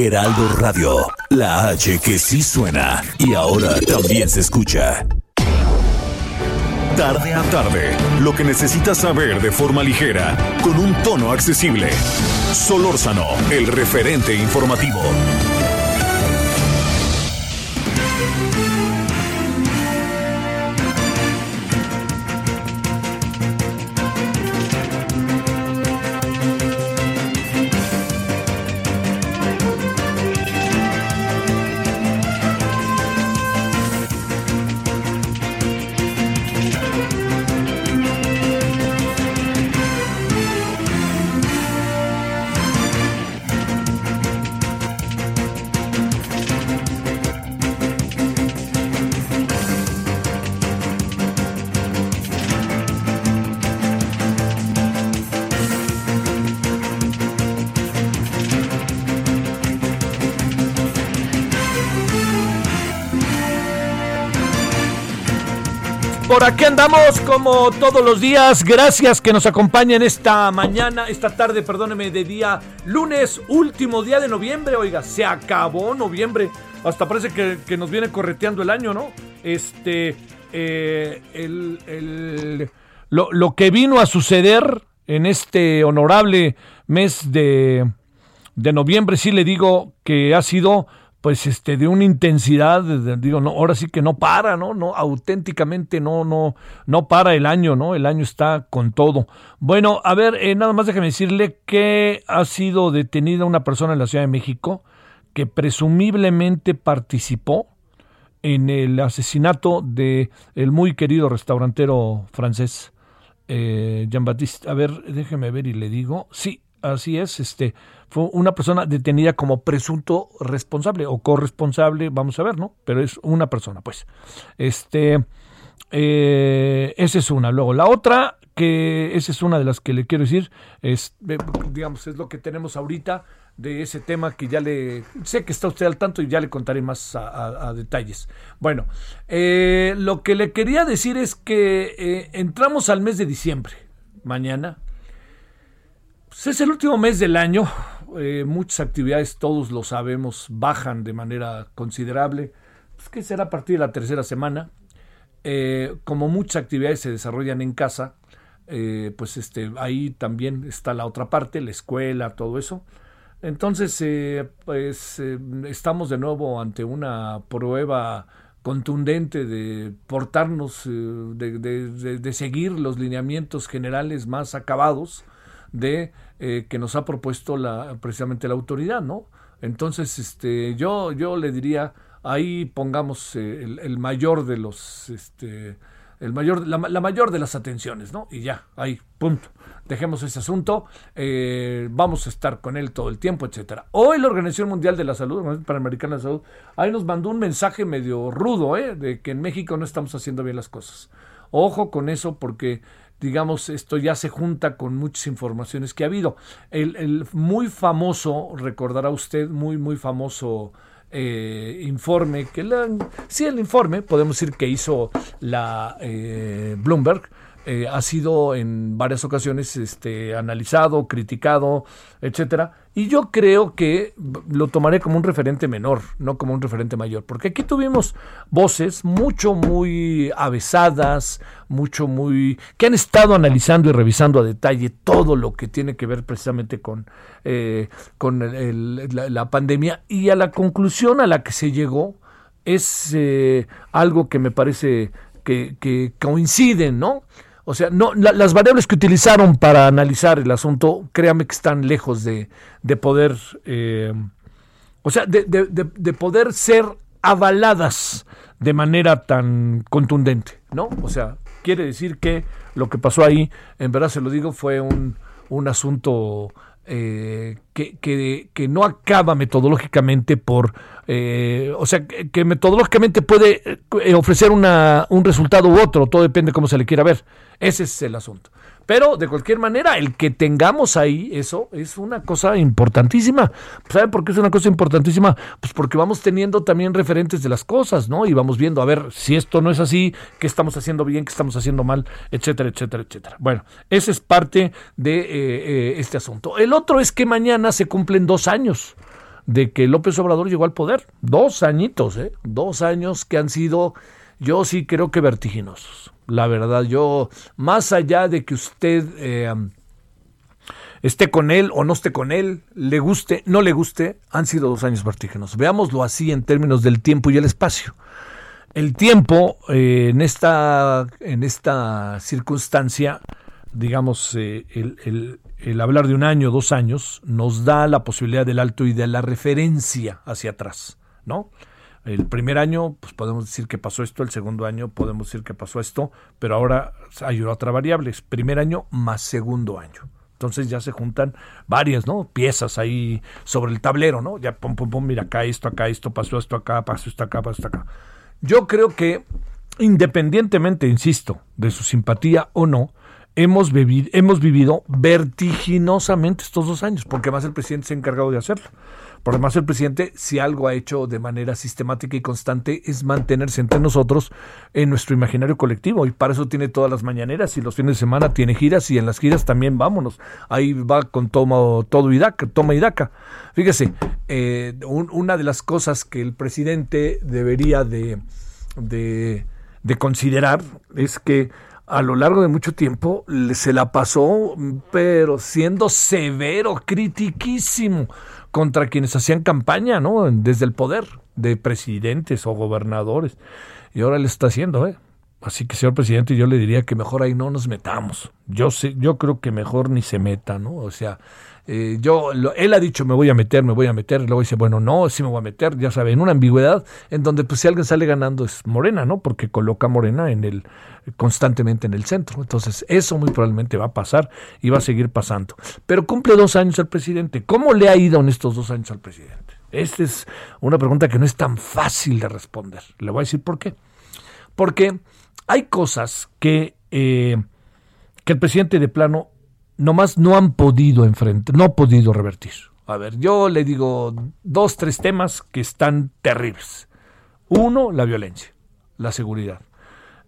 Heraldo Radio, la H que sí suena y ahora también se escucha. Tarde a tarde, lo que necesitas saber de forma ligera, con un tono accesible. Solórzano, el referente informativo. Por aquí andamos como todos los días. Gracias que nos acompañen esta mañana, esta tarde, perdóneme, de día lunes, último día de noviembre. Oiga, se acabó noviembre. Hasta parece que, nos viene correteando el año, ¿no? Este, eh, el, lo, lo que vino a suceder en este honorable mes de, de noviembre, sí le digo que ha sido pues este de una intensidad digo no ahora sí que no para no no auténticamente no no no para el año no el año está con todo. Bueno a ver eh, nada más déjeme decirle que ha sido detenida una persona en la Ciudad de México que presumiblemente participó en el asesinato de el muy querido restaurantero francés eh, Jean Baptiste a ver déjeme ver y le digo. Sí así es este fue una persona detenida como presunto responsable o corresponsable, vamos a ver, ¿no? Pero es una persona, pues. Este, eh, esa es una. Luego, la otra, que esa es una de las que le quiero decir, es, digamos, es lo que tenemos ahorita de ese tema que ya le sé que está usted al tanto y ya le contaré más a, detalles. Bueno, eh, lo que le quería decir es que eh, entramos al mes de diciembre, mañana. Pues es el último mes del año, eh, muchas actividades, todos lo sabemos, bajan de manera considerable. Pues, que será a partir de la tercera semana? Eh, como muchas actividades se desarrollan en casa, eh, pues este, ahí también está la otra parte, la escuela, todo eso. Entonces, pues estamos de nuevo ante una prueba contundente de portarnos, de, de, seguir los lineamientos generales más acabados de eh, que nos ha propuesto la, precisamente la autoridad, ¿no? Entonces, este, yo, yo le diría, ahí pongamos eh, el, mayor de los, este, el mayor, la, mayor de las atenciones, ¿no? Y ya, ahí, punto. Dejemos ese asunto, eh, vamos a estar con él todo el tiempo, etcétera. Hoy la Organización Mundial de la Salud, la Panamericana de la Salud, ahí nos mandó un mensaje medio rudo, ¿eh? De que en México no estamos haciendo bien las cosas. Ojo con eso porque digamos, esto ya se junta con muchas informaciones que ha habido. El, muy famoso, recordará usted, muy, muy famoso eh, informe, que la, sí, el informe, podemos decir que hizo la eh, Bloomberg, eh, ha sido en varias ocasiones este, analizado, criticado, etcétera. Y yo creo que lo tomaré como un referente menor, no como un referente mayor, porque aquí tuvimos voces mucho, muy avesadas, mucho, muy. que han estado analizando y revisando a detalle todo lo que tiene que ver precisamente con, eh, con la, pandemia y a la conclusión a la que se llegó es eh, algo que me parece que, que coinciden, ¿no? O sea, no, las variables que utilizaron para analizar el asunto, créame que están lejos de, poder, eh, o sea, de, poder ser avaladas de manera tan contundente, ¿no? O sea, quiere decir que lo que pasó ahí, en verdad se lo digo, fue un, un asunto eh, que, que, no acaba metodológicamente por, eh, o sea, que, metodológicamente puede eh, ofrecer una, un resultado u otro, todo depende de cómo se le quiera ver. Ese es el asunto. Pero de cualquier manera, el que tengamos ahí eso es una cosa importantísima. ¿Sabe por qué es una cosa importantísima? Pues porque vamos teniendo también referentes de las cosas, ¿no? Y vamos viendo, a ver, si esto no es así, qué estamos haciendo bien, qué estamos haciendo mal, etcétera, etcétera, etcétera. Bueno, ese es parte de eh, eh, este asunto. El otro es que mañana se cumplen dos años de que López Obrador llegó al poder. Dos añitos, ¿eh? Dos años que han sido, yo sí creo que vertiginosos la verdad. Yo, más allá de que usted eh, esté con él o no esté con él, le guste, no le guste, han sido dos años vertígenos. Veámoslo así en términos del tiempo y el espacio. El tiempo eh, en, esta, en esta circunstancia, digamos, eh, el, el hablar de un año, dos años, nos da la posibilidad del alto y de la referencia hacia atrás, ¿no? El primer año, pues podemos decir que pasó esto, el segundo año podemos decir que pasó esto, pero ahora hay otra variable, es primer año más segundo año. Entonces ya se juntan varias, ¿no? Piezas ahí sobre el tablero, ¿no? Ya pum, pum, pum, mira acá esto, acá esto, pasó esto acá, pasó esto acá, pasó esto acá. Yo creo que independientemente, insisto, de su simpatía o no, hemos, vivido, hemos vivido vertiginosamente estos dos años, porque más el presidente se ha encargado de hacerlo. Por demás, el presidente, si algo ha hecho de manera sistemática y constante, es mantenerse entre nosotros en nuestro imaginario colectivo. Y para eso tiene todas las mañaneras y los fines de semana tiene giras y en las giras también vámonos. Ahí va con toma, todo y daca, toma y daca. Fíjese, eh, una de las cosas que el presidente debería de, de, de considerar es que a lo largo de mucho tiempo se la pasó, pero siendo severo, critiquísimo contra quienes hacían campaña, ¿no? Desde el poder de presidentes o gobernadores. Y ahora le está haciendo, ¿eh? Así que, señor presidente, yo le diría que mejor ahí no nos metamos. Yo sé, yo creo que mejor ni se meta, ¿no? O sea, eh, yo, él ha dicho me voy a meter, me voy a meter, luego dice, bueno, no, sí me voy a meter, ya sabe, en una ambigüedad en donde pues si alguien sale ganando es Morena, ¿no? Porque coloca a Morena en el, constantemente en el centro. Entonces, eso muy probablemente va a pasar y va a seguir pasando. Pero cumple dos años el presidente. ¿Cómo le ha ido en estos dos años al presidente? Esta es una pregunta que no es tan fácil de responder. Le voy a decir por qué. Porque hay cosas que, eh, que el presidente de plano nomás no han podido enfrentar, no ha podido revertir. A ver, yo le digo dos, tres temas que están terribles. Uno, la violencia, la seguridad.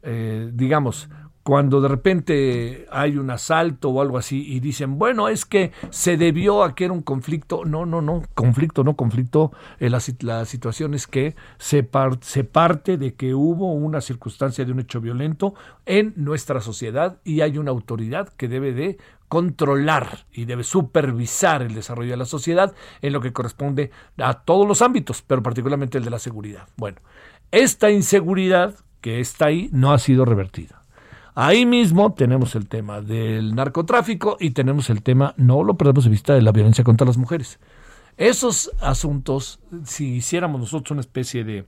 Eh, digamos, cuando de repente hay un asalto o algo así y dicen, bueno, es que se debió a que era un conflicto. No, no, no, conflicto, no conflicto. Eh, la, la, situación es que se, se parte de que hubo una circunstancia de un hecho violento en nuestra sociedad y hay una autoridad que debe de controlar y debe supervisar el desarrollo de la sociedad en lo que corresponde a todos los ámbitos, pero particularmente el de la seguridad. Bueno, esta inseguridad que está ahí no ha sido revertida. Ahí mismo tenemos el tema del narcotráfico y tenemos el tema, no lo perdemos de vista, de la violencia contra las mujeres. Esos asuntos, si hiciéramos nosotros una especie de,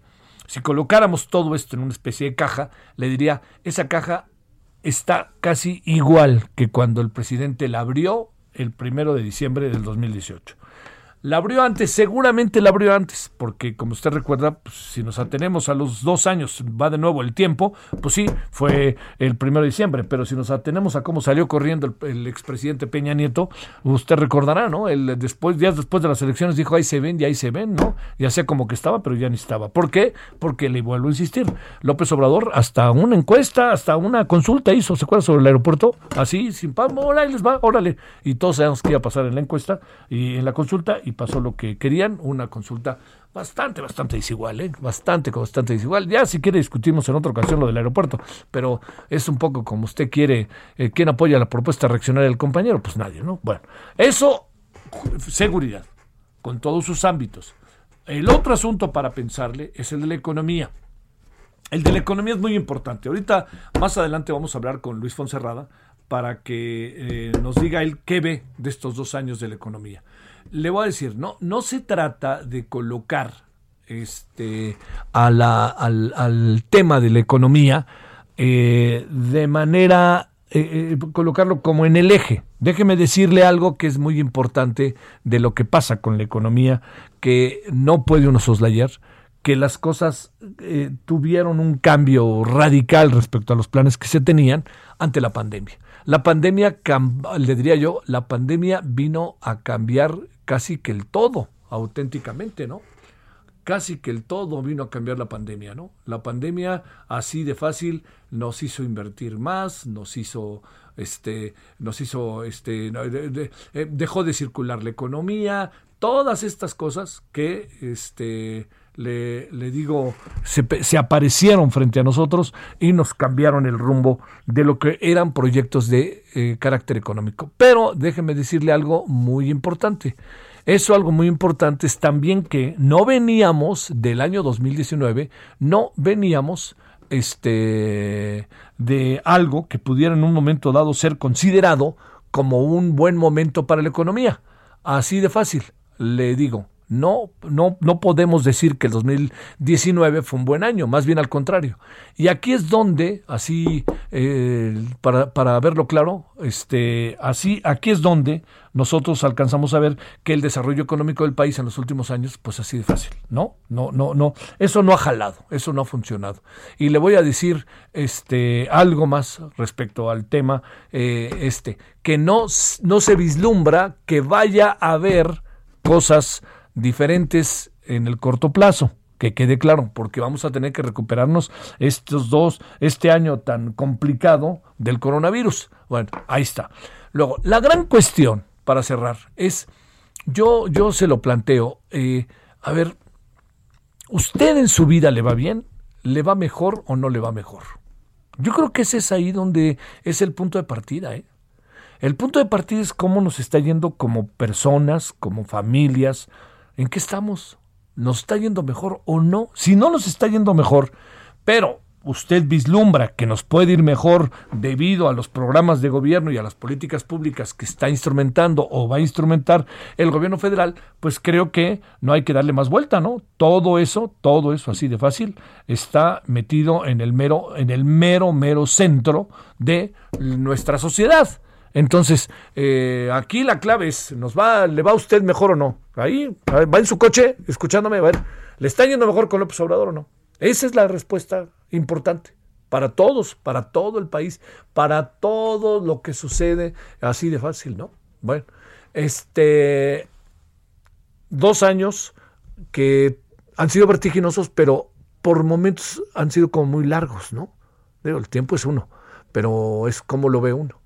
si colocáramos todo esto en una especie de caja, le diría, esa caja está casi igual que cuando el presidente la abrió el primero de diciembre del 2018. La abrió antes, seguramente la abrió antes, porque como usted recuerda, pues, si nos atenemos a los dos años, va de nuevo el tiempo, pues sí, fue el primero de diciembre, pero si nos atenemos a cómo salió corriendo el, expresidente Peña Nieto, usted recordará, ¿no? El, después, días después de las elecciones dijo, ahí se ven y ahí se ven, ¿no? Ya sea como que estaba, pero ya ni estaba. ¿Por qué? Porque le vuelvo a insistir, López Obrador hasta una encuesta, hasta una consulta hizo, ¿se acuerda? Sobre el aeropuerto, así, sin pan, órale, les va, órale. Y todos sabemos que iba a pasar en la encuesta y en la consulta, y pasó lo que querían, una consulta bastante, bastante desigual, ¿eh? bastante, bastante desigual. Ya si quiere discutimos en otra ocasión lo del aeropuerto, pero es un poco como usted quiere, eh, ¿quién apoya la propuesta reaccionaria del compañero? Pues nadie, ¿no? Bueno, eso, seguridad, con todos sus ámbitos. El otro asunto para pensarle es el de la economía. El de la economía es muy importante. Ahorita, más adelante, vamos a hablar con Luis Fonserrada para que eh, nos diga él qué ve de estos dos años de la economía le voy a decir, no, no se trata de colocar este, a la, al, tema de la economía eh, de manera eh, colocarlo como en el eje. Déjeme decirle algo que es muy importante de lo que pasa con la economía, que no puede uno soslayar, que las cosas tuvieron un cambio radical respecto a los planes que se tenían ante la pandemia. La pandemia, le diría yo, la pandemia vino a cambiar casi que el todo, auténticamente, ¿no? Casi que el todo vino a cambiar la pandemia, ¿no? La pandemia, así de fácil, nos hizo invertir más, nos hizo, este, nos hizo, este, eh, dejó de circular la economía, todas estas cosas que, este, le, digo, se, aparecieron frente a nosotros y nos cambiaron el rumbo de lo que eran proyectos de eh, carácter económico. Pero déjeme decirle algo muy importante. Eso algo muy importante es también que no veníamos del año 2019, no veníamos este de algo que pudiera en un momento dado ser considerado como un buen momento para la economía. Así de fácil, le digo. No, no, no podemos decir que el 2019 fue un buen año, más bien al contrario. Y aquí es donde, así, eh, para, para, verlo claro, este, así, aquí es donde nosotros alcanzamos a ver que el desarrollo económico del país en los últimos años, pues así de fácil. No, no, no, no. Eso no ha jalado, eso no ha funcionado. Y le voy a decir este, algo más respecto al tema eh, este, que no, no se vislumbra que vaya a haber cosas diferentes en el corto plazo que quede claro, porque vamos a tener que recuperarnos estos dos, este año tan complicado del coronavirus. Bueno, ahí está. Luego, la gran cuestión, para cerrar, es, yo, yo se lo planteo, eh, a ver, ¿usted en su vida le va bien? ¿Le va mejor o no le va mejor? Yo creo que ese es ahí donde es el punto de partida, ¿eh? El punto de partida es cómo nos está yendo como personas, como familias, ¿En qué estamos? ¿Nos está yendo mejor o no? Si no nos está yendo mejor, pero usted vislumbra que nos puede ir mejor debido a los programas de gobierno y a las políticas públicas que está instrumentando o va a instrumentar el gobierno federal, pues creo que no hay que darle más vuelta, ¿no? Todo eso, todo eso así de fácil está metido en el mero en el mero mero centro de nuestra sociedad. Entonces, eh, aquí la clave es, ¿nos va, ¿le va a usted mejor o no? Ahí, va en su coche, escuchándome, a ver, ¿le está yendo mejor con López Obrador o no? Esa es la respuesta importante para todos, para todo el país, para todo lo que sucede, así de fácil, ¿no? Bueno, este, dos años que han sido vertiginosos, pero por momentos han sido como muy largos, ¿no? El tiempo es uno, pero es como lo ve uno.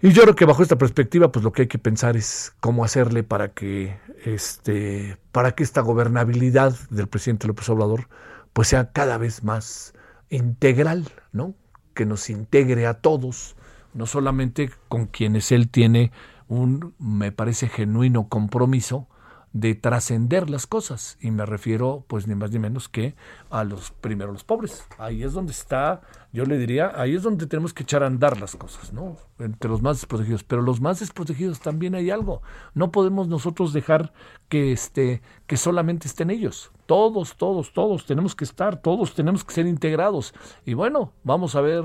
Y yo creo que bajo esta perspectiva, pues lo que hay que pensar es cómo hacerle para que este, para que esta gobernabilidad del presidente López Obrador, pues sea cada vez más integral, ¿no? Que nos integre a todos, no solamente con quienes él tiene un, me parece, genuino compromiso, de trascender las cosas. Y me refiero pues ni más ni menos que a los primero los pobres. Ahí es donde está yo le diría ahí es donde tenemos que echar a andar las cosas no entre los más desprotegidos. Pero los más desprotegidos también hay algo. No podemos nosotros dejar que este que solamente estén ellos. Todos todos todos tenemos que estar todos tenemos que ser integrados. Y bueno vamos a ver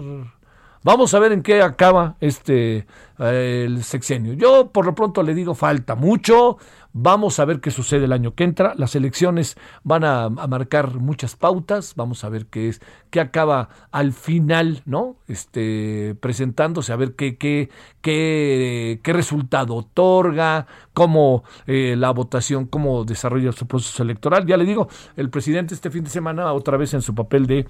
Vamos a ver en qué acaba este el sexenio. Yo por lo pronto le digo falta mucho. Vamos a ver qué sucede el año que entra. Las elecciones van a, marcar muchas pautas. Vamos a ver qué es, qué acaba al final, ¿no? Este, presentándose, a ver qué, qué, qué, qué resultado otorga, cómo eh, la votación, cómo desarrolla su proceso electoral. Ya le digo, el presidente este fin de semana, otra vez en su papel de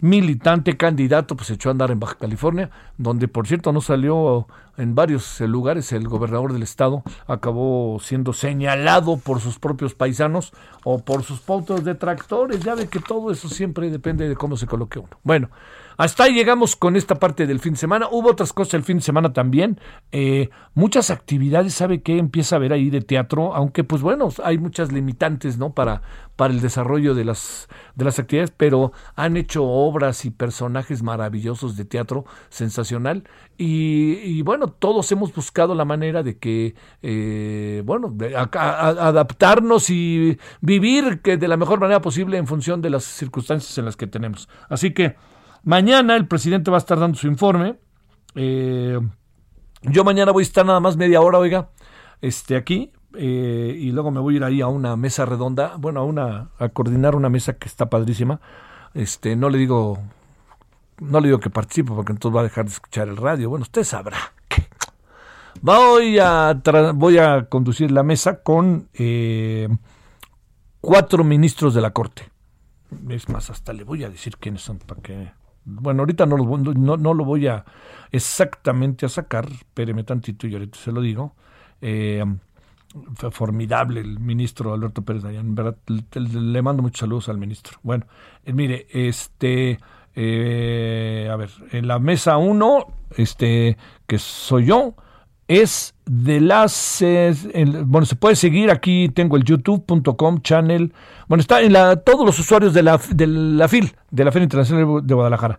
militante candidato, pues echó a andar en Baja California, donde por cierto no salió en varios eh, lugares. El gobernador del estado acabó siendo señalado por sus propios paisanos o por sus de detractores. Ya ve que todo eso siempre depende de cómo se coloque uno. Bueno, hasta ahí llegamos con esta parte del fin de semana. Hubo otras cosas el fin de semana también. Eh, muchas actividades, ¿sabe qué? Empieza a haber ahí de teatro, aunque pues bueno, hay muchas limitantes, ¿no? Para, para el desarrollo de las, de las actividades, pero han hecho obras y personajes maravillosos de teatro, sensacional. Y, bueno, todos hemos buscado la manera de que, eh, bueno, adaptarnos y vivir que de la mejor manera posible en función de las circunstancias en las que tenemos. Así que... Mañana el presidente va a estar dando su informe Eh, yo mañana voy a estar nada más media hora, oiga, este, aquí, eh, y luego me voy a ir ahí a una mesa redonda, bueno, a una, a coordinar una mesa que está padrísima. Este, no le digo, no le digo que participe porque entonces va a dejar de escuchar el radio. Bueno, usted sabrá. Voy a, voy a conducir la mesa con eh, cuatro ministros de la Corte. Es más, hasta le voy a decir quiénes son para que... Bueno, ahorita no lo, no, no lo voy a exactamente a sacar, espéreme tantito y ahorita se lo digo. Eh, fue formidable el ministro Alberto Pérez Dayan, verdad, le, mando muchos saludos al ministro. Bueno, eh, mire, este, eh, a ver, en la mesa 1, este, que soy yo, es de las, bueno, se puede seguir aquí, tengo el youtube.com channel, bueno, está en la, todos los usuarios de la, de la FIL, de la Feria Internacional de Guadalajara.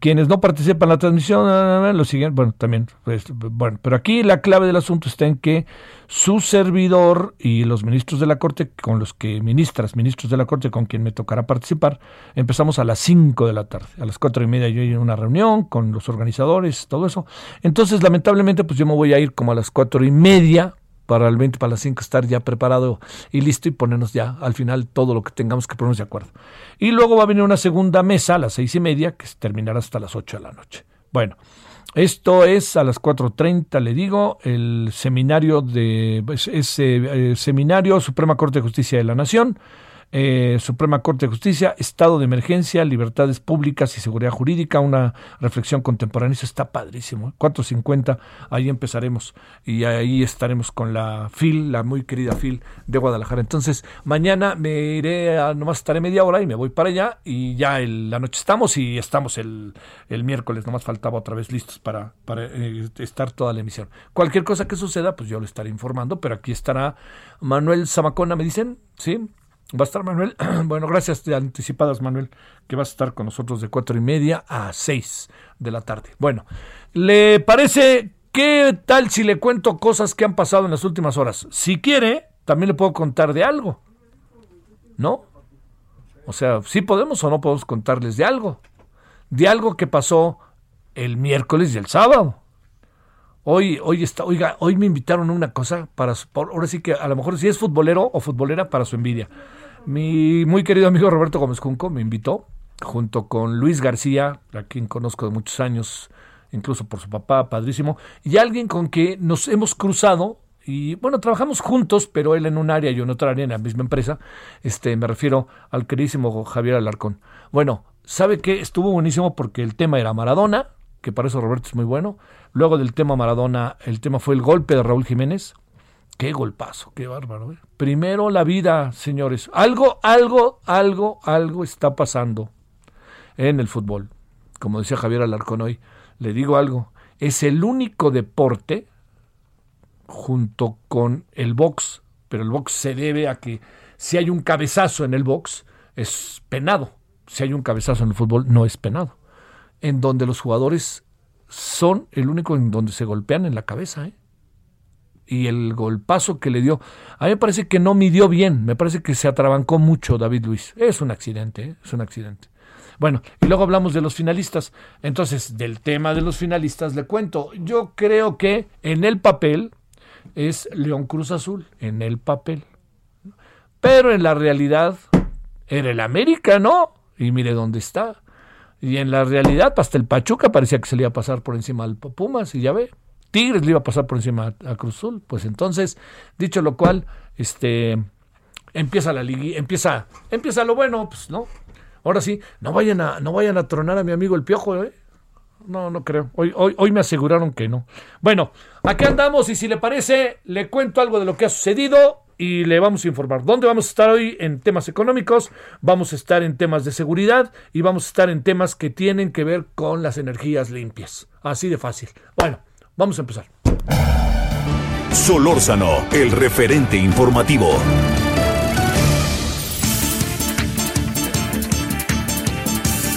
Quienes no participan en la transmisión lo siguen, bueno, también, pues, bueno, pero aquí la clave del asunto está en que su servidor y los ministros de la Corte, con los que, ministras, ministros de la Corte, con quien me tocará participar, empezamos a las 5 de la tarde. A las cuatro y media yo en una reunión con los organizadores, todo eso. Entonces, lamentablemente, pues yo me voy a ir como a las cuatro y media para el 20, para las 5 estar ya preparado y listo y ponernos ya al final todo lo que tengamos que ponernos de acuerdo. Y luego va a venir una segunda mesa a las seis y media que terminará hasta las 8 de la noche. Bueno, esto es a las 4.30, le digo, el seminario de ese eh, seminario Suprema Corte de Justicia de la Nación eh, Suprema Corte de Justicia, Estado de Emergencia, Libertades Públicas y Seguridad Jurídica, una reflexión contemporánea. Eso está padrísimo. 4.50, ¿eh? ahí empezaremos y ahí estaremos con la FIL, la muy querida FIL de Guadalajara. Entonces, mañana me iré, a, nomás estaré media hora y me voy para allá y ya el, la noche estamos y estamos el, el miércoles. Nomás faltaba otra vez listos para, para eh, estar toda la emisión. Cualquier cosa que suceda, pues yo lo estaré informando, pero aquí estará Manuel Zamacona, me dicen, ¿sí? Va a estar Manuel. Bueno, gracias de anticipadas, Manuel, que vas a estar con nosotros de cuatro y media a seis de la tarde. Bueno, ¿le parece qué tal si le cuento cosas que han pasado en las últimas horas? Si quiere, también le puedo contar de algo. ¿No? O sea, si podemos o no podemos contarles de algo. De algo que pasó el miércoles y el sábado. Hoy, hoy está, oiga, hoy me invitaron a una cosa para, ahora sí que a lo mejor si es futbolero o futbolera para su envidia. Mi muy querido amigo Roberto Gómez Junco me invitó, junto con Luis García, a quien conozco de muchos años, incluso por su papá, padrísimo, y alguien con que nos hemos cruzado y bueno, trabajamos juntos, pero él en un área y yo en otra área en la misma empresa. Este, me refiero al queridísimo Javier Alarcón. Bueno, sabe que estuvo buenísimo porque el tema era Maradona, que para eso Roberto es muy bueno. Luego del tema Maradona, el tema fue el golpe de Raúl Jiménez. Qué golpazo, qué bárbaro. ¿eh? Primero la vida, señores. Algo, algo, algo, algo está pasando en el fútbol. Como decía Javier Alarcón hoy, le digo algo. Es el único deporte junto con el box, pero el box se debe a que si hay un cabezazo en el box, es penado. Si hay un cabezazo en el fútbol, no es penado. En donde los jugadores son el único en donde se golpean en la cabeza, ¿eh? y el golpazo que le dio. A mí me parece que no midió bien, me parece que se atrabancó mucho David Luis. Es un accidente, ¿eh? es un accidente. Bueno, y luego hablamos de los finalistas. Entonces, del tema de los finalistas le cuento. Yo creo que en el papel es León Cruz Azul, en el papel. Pero en la realidad era el América, ¿no? Y mire dónde está. Y en la realidad, hasta el Pachuca parecía que se le iba a pasar por encima al Pumas, y ya ve. Tigres le iba a pasar por encima a, Cruzul. Pues entonces, dicho lo cual, este empieza la liga, empieza, empieza lo bueno, pues, ¿no? Ahora sí, no vayan a, no vayan a tronar a mi amigo el piojo, ¿eh? No, no creo. Hoy, hoy, hoy me aseguraron que no. Bueno, aquí andamos y si le parece, le cuento algo de lo que ha sucedido y le vamos a informar. ¿Dónde vamos a estar hoy? En temas económicos, vamos a estar en temas de seguridad y vamos a estar en temas que tienen que ver con las energías limpias. Así de fácil. Bueno, Vamos a empezar. Solórzano, el referente informativo.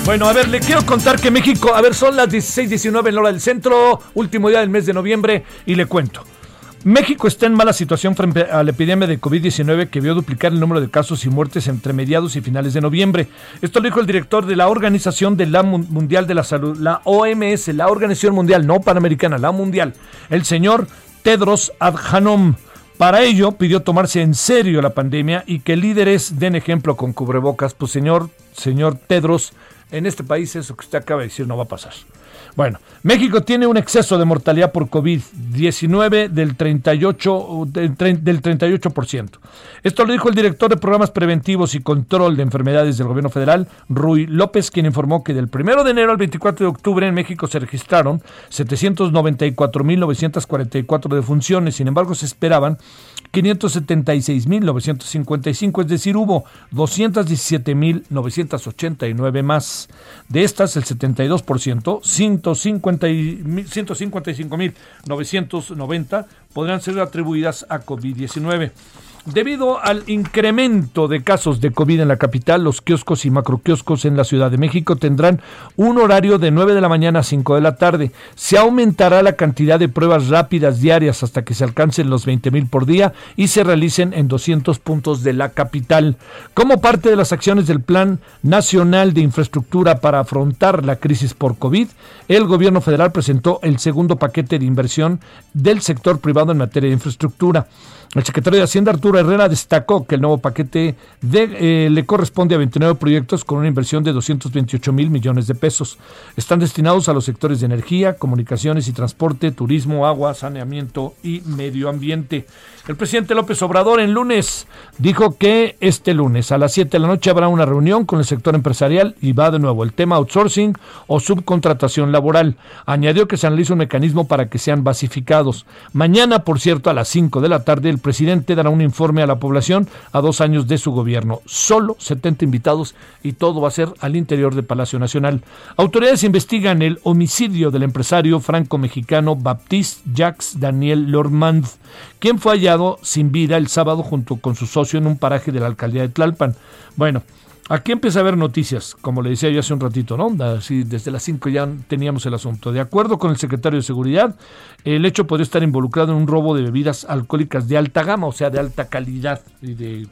Bueno, a ver, le quiero contar que México, a ver, son las 16:19 en la hora del centro, último día del mes de noviembre, y le cuento. México está en mala situación frente a la epidemia de COVID-19 que vio duplicar el número de casos y muertes entre mediados y finales de noviembre. Esto lo dijo el director de la Organización de la Mundial de la Salud, la OMS, la Organización Mundial, no Panamericana, la Mundial, el señor Tedros Adhanom. Para ello pidió tomarse en serio la pandemia y que líderes den ejemplo con cubrebocas. Pues señor, señor Tedros, en este país eso que usted acaba de decir no va a pasar. Bueno, México tiene un exceso de mortalidad por COVID-19 del 38%, del 38%. Esto lo dijo el director de programas preventivos y control de enfermedades del gobierno federal, Rui López, quien informó que del 1 de enero al 24 de octubre en México se registraron 794.944 defunciones. Sin embargo, se esperaban 576.955, es decir, hubo 217.989 más. De estas, el 72%, 155.990 podrán ser atribuidas a COVID-19. Debido al incremento de casos de COVID en la capital, los kioscos y macroquioscos en la Ciudad de México tendrán un horario de 9 de la mañana a 5 de la tarde. Se aumentará la cantidad de pruebas rápidas diarias hasta que se alcancen los 20 mil por día y se realicen en 200 puntos de la capital. Como parte de las acciones del Plan Nacional de Infraestructura para afrontar la crisis por COVID, el gobierno federal presentó el segundo paquete de inversión del sector privado en materia de infraestructura. El secretario de Hacienda Arturo Herrera destacó que el nuevo paquete eh, le corresponde a 29 proyectos con una inversión de 228 mil millones de pesos. Están destinados a los sectores de energía, comunicaciones y transporte, turismo, agua, saneamiento y medio ambiente. El presidente López Obrador en lunes dijo que este lunes a las 7 de la noche habrá una reunión con el sector empresarial y va de nuevo el tema outsourcing o subcontratación laboral. Añadió que se analiza un mecanismo para que sean basificados. Mañana, por cierto, a las 5 de la tarde, el presidente dará un informe a la población a dos años de su gobierno. Solo 70 invitados y todo va a ser al interior del Palacio Nacional. Autoridades investigan el homicidio del empresario franco-mexicano Baptiste Jacques Daniel Lormand, quien fue hallado sin vida el sábado junto con su socio en un paraje de la alcaldía de Tlalpan. Bueno, Aquí empieza a haber noticias, como le decía yo hace un ratito, ¿no? Así, desde las 5 ya teníamos el asunto. De acuerdo con el secretario de Seguridad, el hecho podría estar involucrado en un robo de bebidas alcohólicas de alta gama, o sea, de alta calidad y de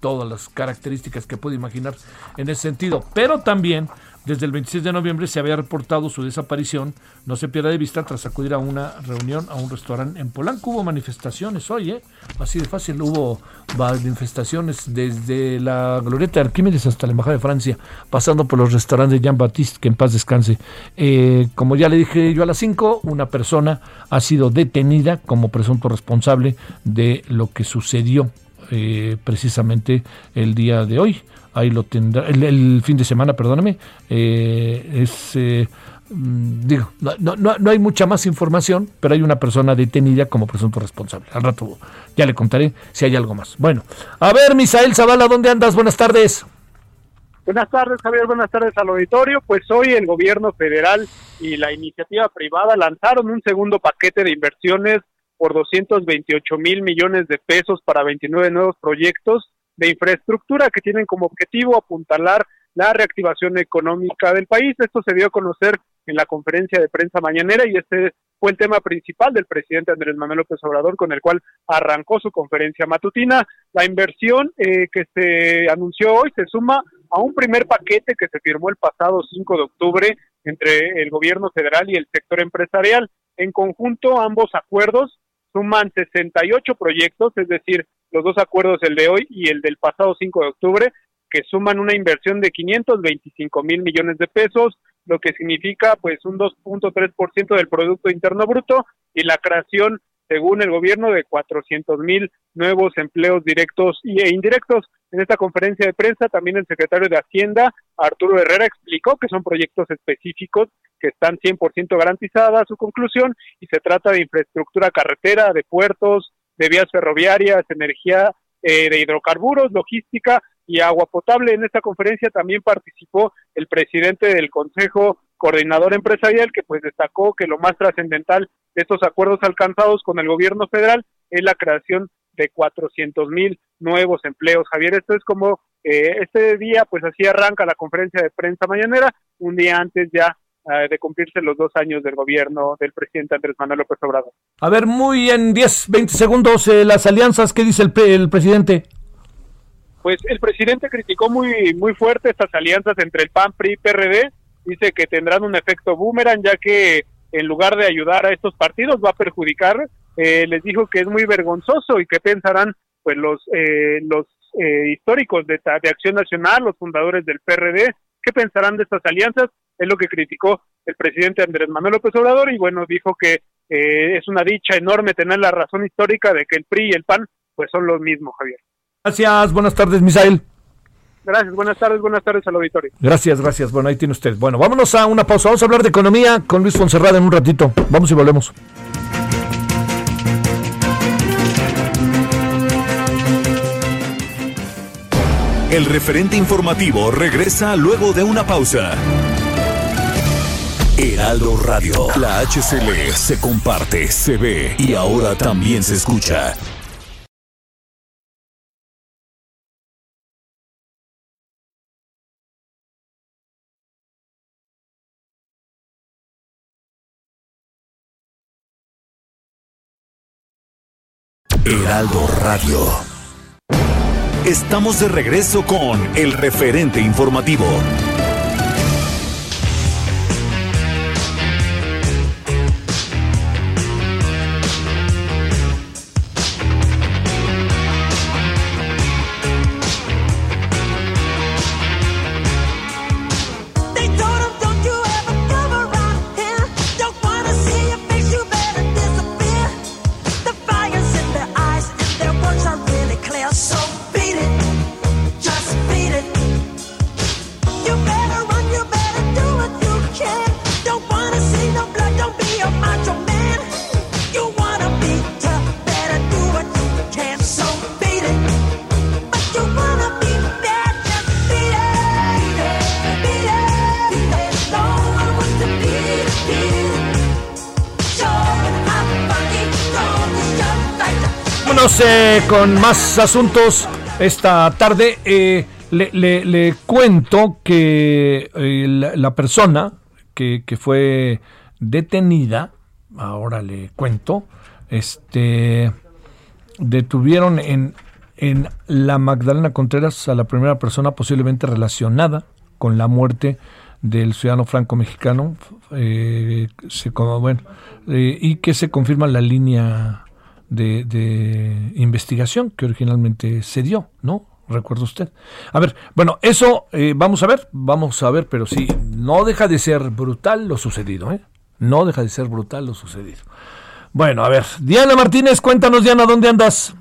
todas las características que puede imaginar en ese sentido. Pero también desde el 26 de noviembre se había reportado su desaparición. No se pierda de vista tras acudir a una reunión a un restaurante en Polanco. Hubo manifestaciones hoy, ¿eh? Así de fácil. Hubo manifestaciones desde la Glorieta de Arquímedes hasta la Embajada de Francia, pasando por los restaurantes de Jean Baptiste, que en paz descanse. Eh, como ya le dije yo a las 5, una persona ha sido detenida como presunto responsable de lo que sucedió eh, precisamente el día de hoy ahí lo tendrá, el, fin de semana, perdóname, eh, es, eh, mm, digo, no, no, no, hay mucha más información, pero hay una persona detenida como presunto responsable. Al rato ya le contaré si hay algo más. Bueno, a ver, Misael Zavala, ¿dónde andas? Buenas tardes. Buenas tardes, Javier. Buenas tardes al auditorio. Pues hoy el gobierno federal y la iniciativa privada lanzaron un segundo paquete de inversiones por 228 mil millones de pesos para 29 nuevos proyectos de infraestructura que tienen como objetivo apuntalar la reactivación económica del país. Esto se dio a conocer en la conferencia de prensa mañanera y este fue el tema principal del presidente Andrés Manuel López Obrador con el cual arrancó su conferencia matutina. La inversión eh, que se anunció hoy se suma a un primer paquete que se firmó el pasado 5 de octubre entre el gobierno federal y el sector empresarial. En conjunto, ambos acuerdos suman 68 proyectos, es decir, los dos acuerdos, el de hoy y el del pasado 5 de octubre, que suman una inversión de 525 mil millones de pesos, lo que significa pues un 2.3% del Producto Interno Bruto y la creación, según el gobierno, de 400 mil nuevos empleos directos e indirectos. En esta conferencia de prensa también el secretario de Hacienda, Arturo Herrera, explicó que son proyectos específicos que están 100% garantizadas su conclusión y se trata de infraestructura carretera, de puertos, de vías ferroviarias, energía eh, de hidrocarburos, logística y agua potable. En esta conferencia también participó el presidente del Consejo Coordinador Empresarial, que pues destacó que lo más trascendental de estos acuerdos alcanzados con el gobierno federal es la creación de 400 mil nuevos empleos. Javier, esto es como eh, este día, pues así arranca la conferencia de prensa mañanera, un día antes ya eh, de cumplirse los dos años del gobierno del presidente Andrés Manuel López Obrador. A ver, muy en 10, 20 segundos, eh, las alianzas, ¿qué dice el, el presidente? Pues el presidente criticó muy, muy fuerte estas alianzas entre el PAN, PRI y PRD, dice que tendrán un efecto boomerang, ya que en lugar de ayudar a estos partidos va a perjudicar, eh, les dijo que es muy vergonzoso y que pensarán pues los eh, los eh, históricos de, de Acción Nacional, los fundadores del PRD, qué pensarán de estas alianzas, es lo que criticó el presidente Andrés Manuel López Obrador y bueno, dijo que es una dicha enorme tener la razón histórica de que el PRI y el PAN pues son los mismos, Javier. Gracias, buenas tardes, Misael. Gracias, buenas tardes, buenas tardes al auditorio. Gracias, gracias. Bueno, ahí tiene usted. Bueno, vámonos a una pausa. Vamos a hablar de economía con Luis Fonserrada en un ratito. Vamos y volvemos. El referente informativo regresa luego de una pausa. Heraldo Radio, la HCL se comparte, se ve y ahora también se escucha. Heraldo Radio. Estamos de regreso con el referente informativo. Con más asuntos esta tarde. Eh, le, cuento que eh, la, persona que, fue detenida, ahora le cuento, este detuvieron en, en la Magdalena Contreras a la primera persona posiblemente relacionada con la muerte del ciudadano franco-mexicano, eh, bueno, y que se confirma la línea de, investigación que originalmente se dio, ¿no? Recuerda usted. A ver, bueno, eso eh, vamos a ver, vamos a ver, pero sí, no deja de ser brutal lo sucedido, ¿eh? No deja de ser brutal lo sucedido. Bueno, a ver, Diana Martínez, cuéntanos, Diana, ¿dónde andas?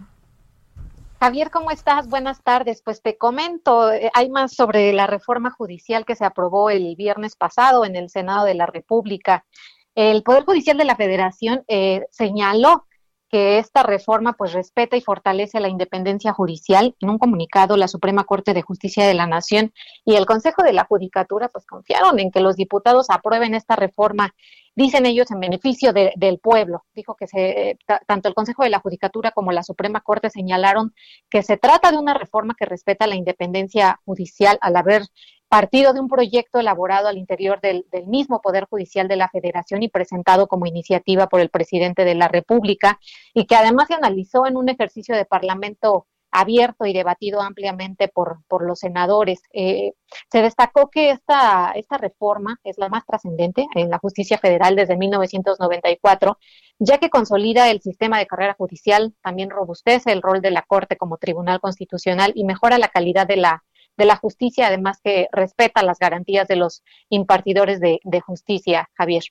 Javier, ¿cómo estás? Buenas tardes. Pues te comento, eh, hay más sobre la reforma judicial que se aprobó el viernes pasado en el Senado de la República. El Poder Judicial de la Federación eh, señaló que esta reforma pues respeta y fortalece la independencia judicial. En un comunicado, la Suprema Corte de Justicia de la Nación y el Consejo de la Judicatura pues confiaron en que los diputados aprueben esta reforma, dicen ellos, en beneficio del pueblo. Dijo que se, tanto el Consejo de la Judicatura como la Suprema Corte señalaron que se trata de una reforma que respeta la independencia judicial al haber partido de un proyecto elaborado al interior del, mismo Poder Judicial de la Federación y presentado como iniciativa por el presidente de la República y que además se analizó en un ejercicio de Parlamento abierto y debatido ampliamente por, por los senadores. Eh, se destacó que esta, esta reforma es la más trascendente en la justicia federal desde 1994, ya que consolida el sistema de carrera judicial, también robustece el rol de la Corte como Tribunal Constitucional y mejora la calidad de la de la justicia, además que respeta las garantías de los impartidores de, justicia, Javier.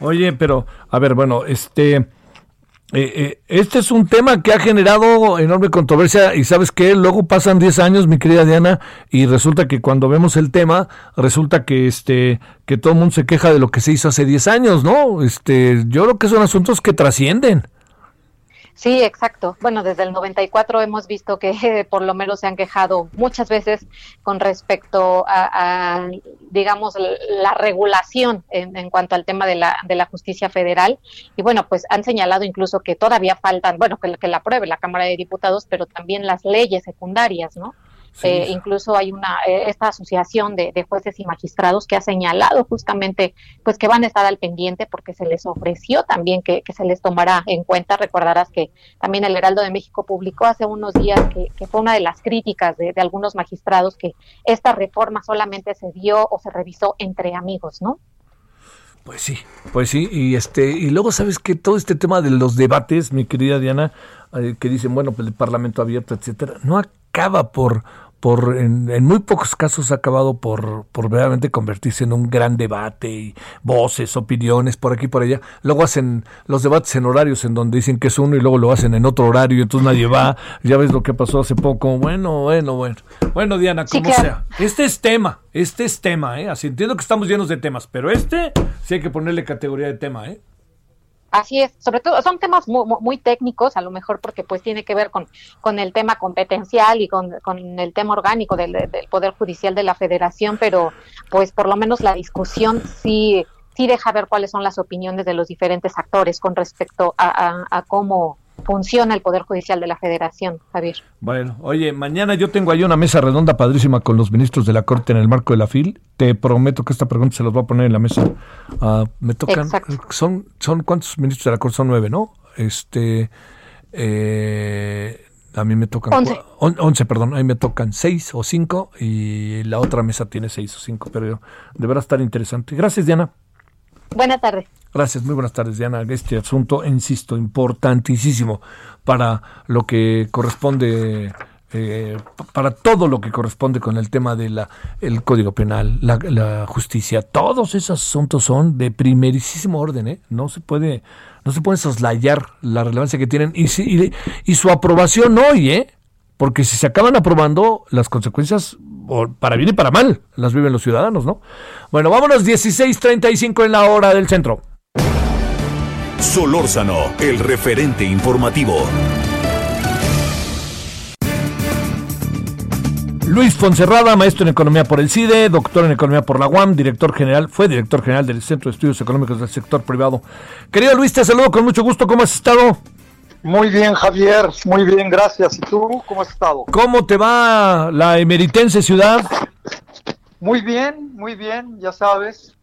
Oye, pero, a ver, bueno, este... Eh, eh, este es un tema que ha generado enorme controversia y sabes que luego pasan 10 años, mi querida Diana, y resulta que cuando vemos el tema, resulta que este que todo el mundo se queja de lo que se hizo hace 10 años, ¿no? Este, yo creo que son asuntos que trascienden. Sí, exacto. Bueno, desde el 94 hemos visto que por lo menos se han quejado muchas veces con respecto a, digamos, la regulación en, cuanto al tema de la, de la justicia federal. Y bueno, pues han señalado incluso que todavía faltan, bueno, que, que la apruebe la Cámara de Diputados, pero también las leyes secundarias, ¿no? Eh, incluso hay una eh, esta asociación de, jueces y magistrados que ha señalado justamente pues que van a estar al pendiente porque se les ofreció también que, se les tomará en cuenta. Recordarás que también el Heraldo de México publicó hace unos días que, fue una de las críticas de, de, algunos magistrados que esta reforma solamente se dio o se revisó entre amigos, ¿no? Pues sí, pues sí, y este, y luego sabes que todo este tema de los debates, mi querida Diana, eh, que dicen, bueno, pues el Parlamento abierto, etcétera, no acaba por, por en, muy pocos casos ha acabado por, por verdaderamente convertirse en un gran debate y voces, opiniones por aquí y por allá. Luego hacen los debates en horarios en donde dicen que es uno y luego lo hacen en otro horario y entonces nadie va. Ya ves lo que pasó hace poco. Bueno, bueno, bueno. Bueno, Diana, como sea. Este es tema, este es tema, ¿eh? Así entiendo que estamos llenos de temas, pero este sí hay que ponerle categoría de tema, ¿eh? Así es, sobre todo son temas muy, técnicos, a lo mejor porque pues tiene que ver con, con el tema competencial y con, el tema orgánico del, Poder Judicial de la Federación, pero pues por lo menos la discusión sí, sí deja ver cuáles son las opiniones de los diferentes actores con respecto a, a cómo funciona el Poder Judicial de la Federación, Javier. Bueno, oye, mañana yo tengo ahí una mesa redonda padrísima con los ministros de la Corte en el marco de la FIL. Te prometo que esta pregunta se los voy a poner en la mesa. Ah, me tocan, son, son, ¿cuántos ministros de la Corte? Son nueve, ¿no? Este, eh, a mí me tocan once. once, perdón, a mí me tocan seis o cinco y la otra mesa tiene seis o cinco, pero deberá estar interesante. Gracias, Diana. Buenas tardes. Gracias, muy buenas tardes, Diana. Este asunto, insisto, importantísimo para lo que corresponde, eh, para todo lo que corresponde con el tema del el Código Penal, la, justicia. Todos esos asuntos son de primerísimo orden, ¿eh? No se puede, no se puede soslayar la relevancia que tienen y, y, y su aprobación hoy, ¿eh? Porque si se acaban aprobando, las consecuencias para bien y para mal, las viven los ciudadanos, ¿no? Bueno, vámonos 16:35 en la hora del centro. Solórzano, el referente informativo. Luis Fonserrada, maestro en economía por el CIDE, doctor en economía por la UAM, director general, fue director general del Centro de Estudios Económicos del Sector Privado. Querido Luis, te saludo con mucho gusto. ¿Cómo has estado? Muy bien, Javier. Muy bien, gracias. ¿Y tú cómo has estado? ¿Cómo te va la emeritense ciudad? Muy bien, muy bien, ya sabes.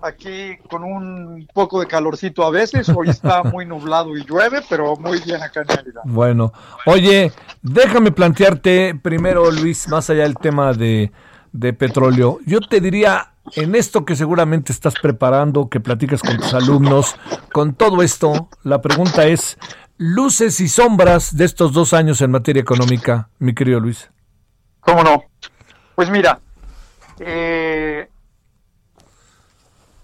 Aquí con un poco de calorcito a veces. Hoy está muy nublado y llueve, pero muy bien acá en Mérida. Bueno, oye, déjame plantearte primero, Luis, más allá del tema de, de petróleo. Yo te diría, en esto que seguramente estás preparando, que platicas con tus alumnos, con todo esto, la pregunta es, luces y sombras de estos dos años en materia económica, mi querido Luis. ¿Cómo no? Pues mira, eh,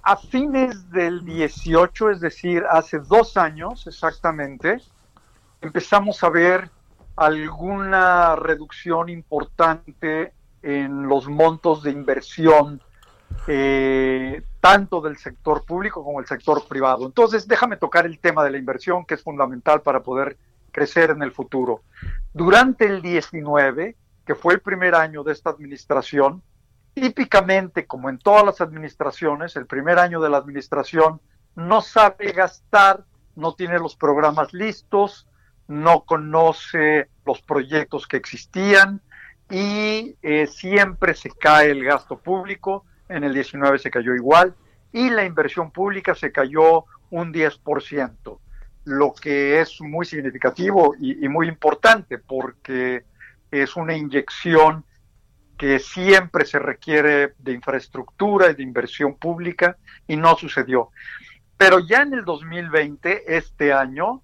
a fines del 18, es decir, hace dos años exactamente, empezamos a ver alguna reducción importante en los montos de inversión eh, tanto del sector público como el sector privado. Entonces, déjame tocar el tema de la inversión, que es fundamental para poder crecer en el futuro. Durante el 19, que fue el primer año de esta administración, típicamente, como en todas las administraciones, el primer año de la administración no sabe gastar, no tiene los programas listos, no conoce los proyectos que existían y eh, siempre se cae el gasto público en el 19 se cayó igual y la inversión pública se cayó un 10%, lo que es muy significativo y, muy importante porque es una inyección que siempre se requiere de infraestructura y de inversión pública y no sucedió. Pero ya en el 2020, este año,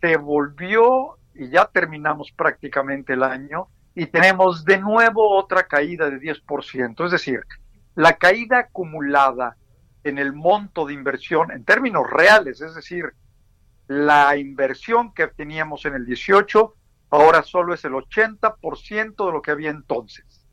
se volvió y ya terminamos prácticamente el año y tenemos de nuevo otra caída de 10%. Es decir, la caída acumulada en el monto de inversión en términos reales, es decir, la inversión que teníamos en el 18 ahora solo es el 80% de lo que había entonces.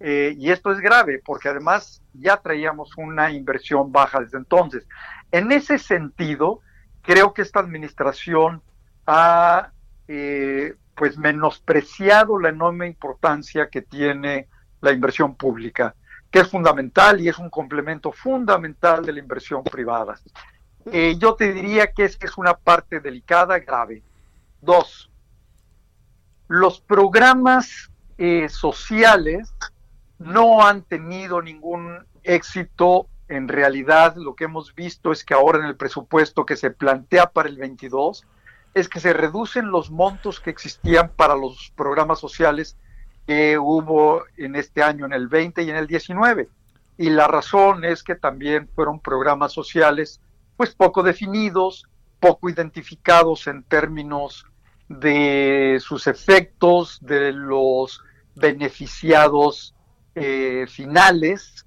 Eh, y esto es grave porque además ya traíamos una inversión baja desde entonces. En ese sentido, creo que esta administración ha eh, pues menospreciado la enorme importancia que tiene la inversión pública que es fundamental y es un complemento fundamental de la inversión privada. Eh, yo te diría que esa es una parte delicada, grave. Dos, los programas eh, sociales no han tenido ningún éxito. En realidad, lo que hemos visto es que ahora en el presupuesto que se plantea para el 22 es que se reducen los montos que existían para los programas sociales que hubo en este año, en el 20 y en el 19. Y la razón es que también fueron programas sociales pues poco definidos, poco identificados en términos de sus efectos, de los beneficiados eh, finales,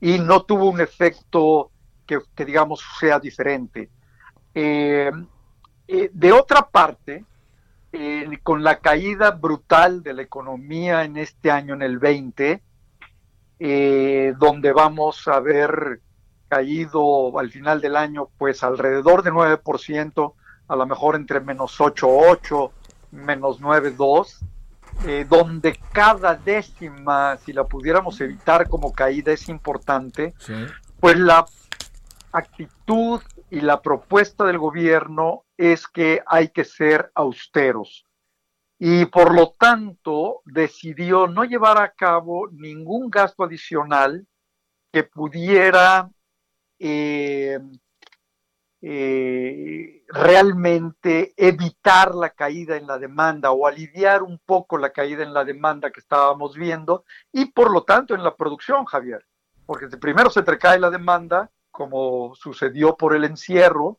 y no tuvo un efecto que, digamos sea diferente. Eh, eh, de otra parte, con la caída brutal de la economía en este año, en el 20, donde vamos a ver caído al final del año pues alrededor de 9%, a lo mejor entre menos 8,8, menos 9,2, eh, donde cada décima, si la pudiéramos evitar como caída, es importante, pues la actitud y la propuesta del gobierno es que hay que ser austeros. Y por lo tanto decidió no llevar a cabo ningún gasto adicional que pudiera eh, eh, realmente evitar la caída en la demanda o aliviar un poco la caída en la demanda que estábamos viendo y por lo tanto en la producción, Javier, porque primero se cae la demanda, como sucedió por el encierro,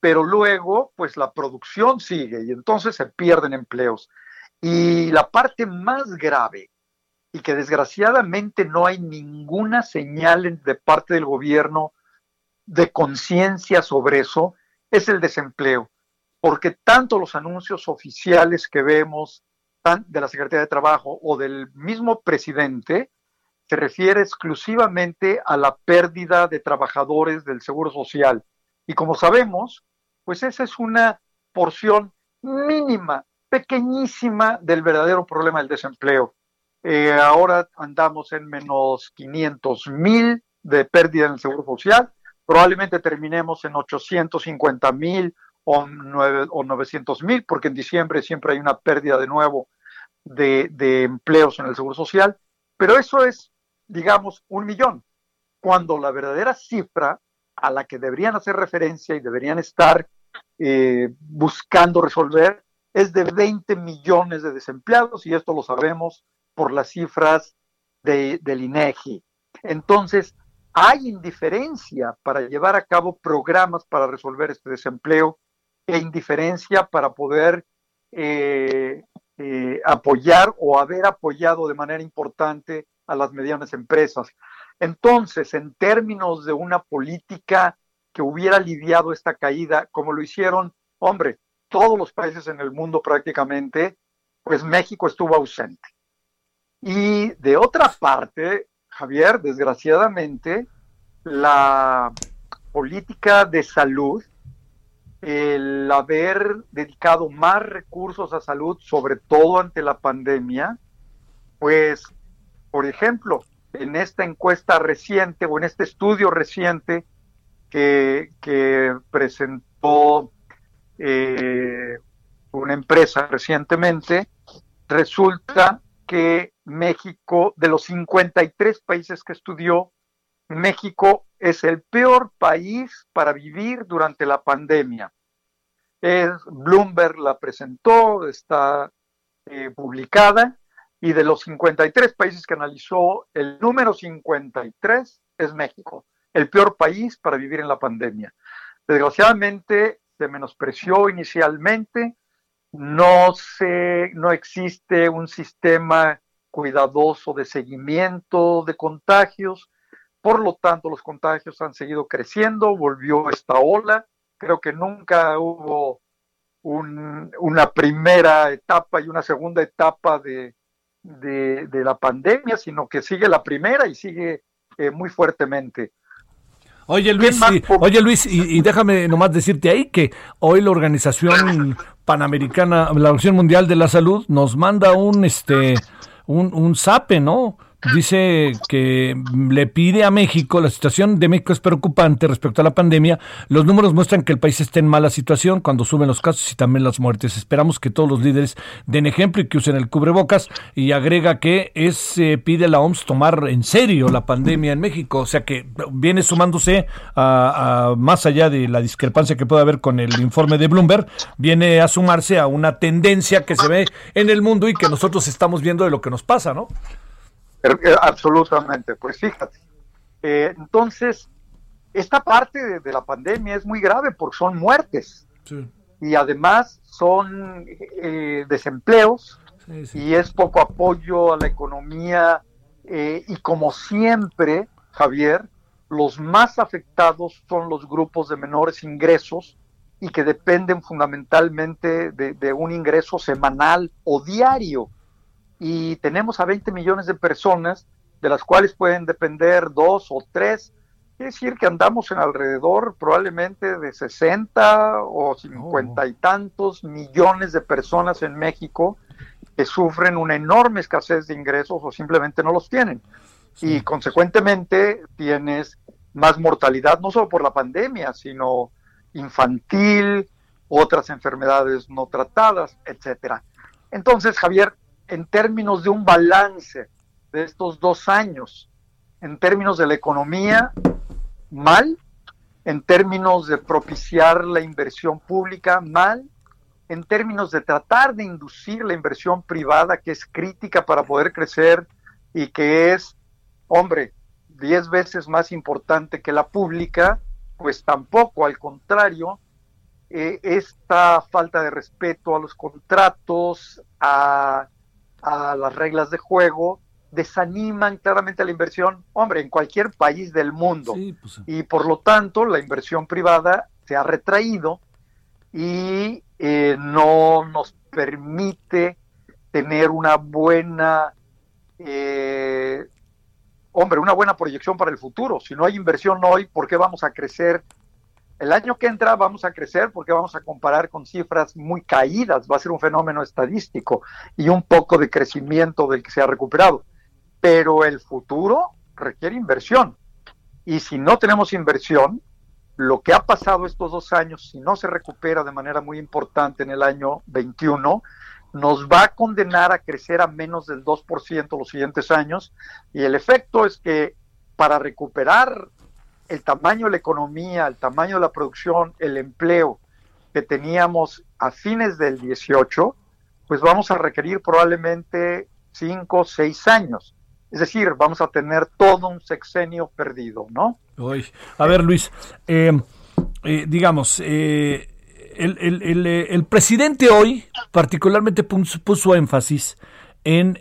pero luego pues la producción sigue y entonces se pierden empleos. Y la parte más grave y que desgraciadamente no hay ninguna señal de parte del gobierno de conciencia sobre eso es el desempleo, porque tanto los anuncios oficiales que vemos de la Secretaría de Trabajo o del mismo presidente se refiere exclusivamente a la pérdida de trabajadores del Seguro Social. Y como sabemos, pues esa es una porción mínima, pequeñísima del verdadero problema del desempleo. Eh, ahora andamos en menos 500 mil de pérdida en el Seguro Social probablemente terminemos en 850 mil o, 900 mil, porque en diciembre siempre hay una pérdida de nuevo de, empleos en el Seguro Social, pero eso es, digamos, un millón, cuando la verdadera cifra a la que deberían hacer referencia y deberían estar eh, buscando resolver es de 20 millones de desempleados y esto lo sabemos por las cifras de, del INEGI. Entonces, hay indiferencia para llevar a cabo programas para resolver este desempleo e indiferencia para poder eh, eh, apoyar o haber apoyado de manera importante a las medianas empresas. Entonces, en términos de una política que hubiera aliviado esta caída, como lo hicieron, hombre, todos los países en el mundo prácticamente, pues México estuvo ausente. Y de otra parte, Javier, desgraciadamente, la política de salud, el haber dedicado más recursos a salud, sobre todo ante la pandemia, pues, por ejemplo, en esta encuesta reciente o en este estudio reciente que, presentó eh, una empresa recientemente, resulta que México, de los 53 países que estudió, México es el peor país para vivir durante la pandemia. Es, Bloomberg la presentó, está eh, publicada, y de los 53 países que analizó, el número 53 es México, el peor país para vivir en la pandemia. Desgraciadamente se menospreció inicialmente, no, se, no existe un sistema cuidadoso de seguimiento de contagios. Por lo tanto, los contagios han seguido creciendo, volvió esta ola. Creo que nunca hubo una primera etapa y una segunda etapa de, de, la pandemia, sino que sigue la primera y sigue eh, muy fuertemente. Oye Luis, y, oye Luis, y, déjame nomás decirte ahí que hoy la Organización Panamericana, la Organización Mundial de la Salud, nos manda un este un, un SAPE, ¿no? Dice que le pide a México, la situación de México es preocupante respecto a la pandemia. Los números muestran que el país está en mala situación cuando suben los casos y también las muertes. Esperamos que todos los líderes den ejemplo y que usen el cubrebocas. Y agrega que es, eh, pide a la OMS tomar en serio la pandemia en México. O sea que viene sumándose a, más allá de la discrepancia que puede haber con el informe de Bloomberg, viene a sumarse a una tendencia que se ve en el mundo y que nosotros estamos viendo de lo que nos pasa, ¿no? Er, absolutamente, pues fíjate. Eh, entonces, esta parte de, la pandemia es muy grave porque son muertes. Y además son eh, desempleos. Y es poco apoyo a la economía. Eh, y como siempre, Javier, los más afectados son los grupos de menores ingresos y que dependen fundamentalmente de un ingreso semanal o diario y tenemos a 20 millones de personas, de las cuales pueden depender dos o tres. Quiere decir que andamos en alrededor probablemente de 60 o 50 y tantos millones de personas en México que sufren una enorme escasez de ingresos o simplemente no los tienen. Y consecuentemente tienes más mortalidad, no solo por la pandemia, sino infantil, otras enfermedades no tratadas, etcétera. Entonces, Javier, en términos de un balance de estos dos años, en términos de la economía, mal, en términos de propiciar la inversión pública, mal, en términos de tratar de inducir la inversión privada, que es crítica para poder crecer y que es, hombre, diez veces más importante que la pública, pues tampoco, al contrario, eh, esta falta de respeto a los contratos, a a las reglas de juego, desaniman claramente la inversión, hombre, en cualquier país del mundo. Pues, y por lo tanto, la inversión privada se ha retraído y eh, no nos permite tener una buena, eh, hombre, una buena proyección para el futuro. Si no hay inversión hoy, ¿por qué vamos a crecer el año que entra vamos a crecer porque vamos a comparar con cifras muy caídas, va a ser un fenómeno estadístico y un poco de crecimiento del que se ha recuperado. Pero el futuro requiere inversión. Y si no tenemos inversión, lo que ha pasado estos dos años, si no se recupera de manera muy importante en el año 21, nos va a condenar a crecer a menos del 2% los siguientes años. Y el efecto es que para recuperar el tamaño de la economía, el tamaño de la producción, el empleo que teníamos a fines del 18, pues vamos a requerir probablemente 5 o 6 años. Es decir, vamos a tener todo un sexenio perdido, ¿no? a ver, Luis, eh, eh, digamos, eh, el, presidente hoy particularmente puso, énfasis en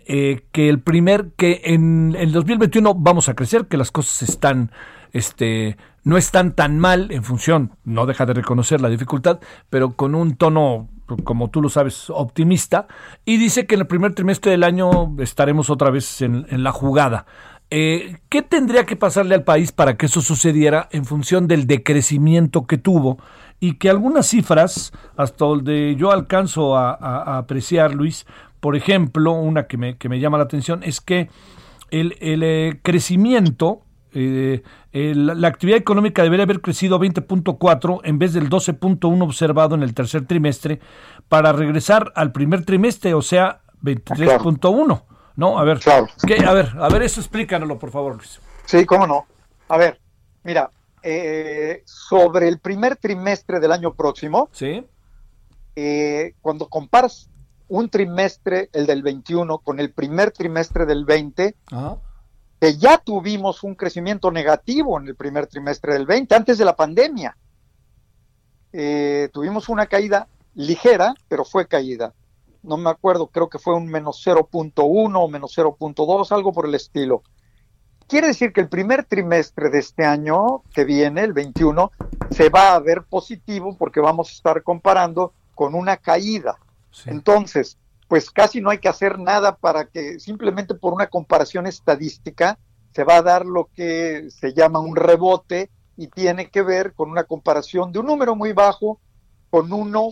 que el primer, que en el 2021 vamos a crecer, que las cosas están este, no están tan mal en función, no deja de reconocer la dificultad, pero con un tono, como tú lo sabes, optimista, y dice que en el primer trimestre del año estaremos otra vez en, la jugada. Eh, ¿Qué tendría que pasarle al país para que eso sucediera en función del decrecimiento que tuvo y que algunas cifras, hasta donde yo alcanzo a, apreciar, Luis, por ejemplo, una que me, que me llama la atención es que el, el eh, crecimiento eh, la actividad económica debería haber crecido a 20.4 en vez del 12.1 observado en el tercer trimestre para regresar al primer trimestre, o sea, 23.1. ¿No? A ver, a ver, a ver, eso explícanoslo, por favor, Luis. Sí, cómo no. A ver, mira, eh, sobre el primer trimestre del año próximo, ¿Sí? Eh, cuando comparas un trimestre, el del 21, con el primer trimestre del 20, Ajá que ya tuvimos un crecimiento negativo en el primer trimestre del 20, antes de la pandemia. Eh, tuvimos una caída ligera, pero fue caída. No me acuerdo, creo que fue un menos 0.1 o menos 0.2, algo por el estilo. Quiere decir que el primer trimestre de este año que viene, el 21, se va a ver positivo porque vamos a estar comparando con una caída. Entonces, pues casi no hay que hacer nada para que simplemente por una comparación estadística se va a dar lo que se llama un rebote y tiene que ver con una comparación de un número muy bajo con uno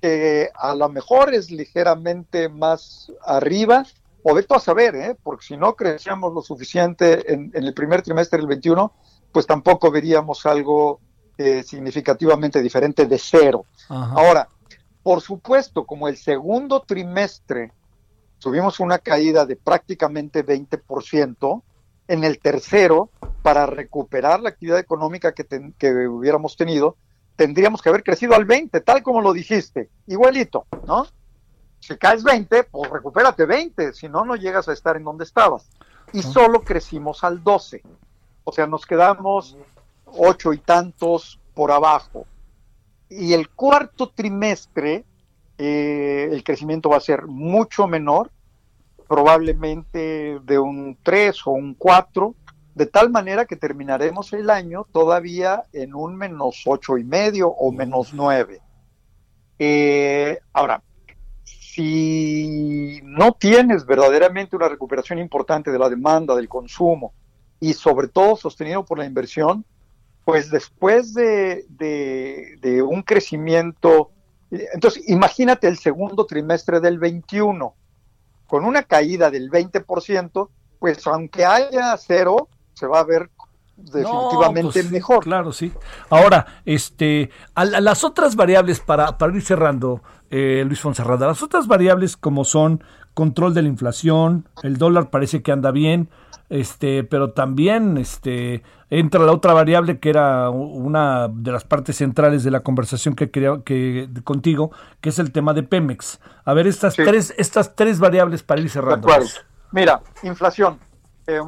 que a lo mejor es ligeramente más arriba o de todo a saber, ¿eh? porque si no crecíamos lo suficiente en, el primer trimestre del 21, pues tampoco veríamos algo eh, significativamente diferente de cero. Ahora, por supuesto, como el segundo trimestre tuvimos una caída de prácticamente 20%, en el tercero, para recuperar la actividad económica que, que hubiéramos tenido, tendríamos que haber crecido al 20, tal como lo dijiste, igualito, ¿no? Si caes 20, pues recupérate 20, si no, no llegas a estar en donde estabas. Y solo crecimos al 12. O sea, nos quedamos ocho y tantos por abajo. Y el cuarto trimestre, eh, el crecimiento va a ser mucho menor, probablemente de un 3 o un 4, de tal manera que terminaremos el año todavía en un menos ocho y medio o menos 9. Eh, ahora, si no tienes verdaderamente una recuperación importante de la demanda, del consumo y sobre todo sostenido por la inversión, pues después de, un crecimiento, entonces imagínate el segundo trimestre del 21, con una caída del 20%, pues aunque haya cero, se va a ver definitivamente pues, mejor. Claro, sí. Ahora, este, a, las otras variables para, para ir cerrando, eh, Luis Fonserrada. Las otras variables como son control de la inflación, el dólar parece que anda bien, este, pero también este, entra la otra variable que era una de las partes centrales de la conversación que quería que contigo, que es el tema de Pemex. A ver estas tres estas tres variables para ir cerrando. Mira, inflación. Eh,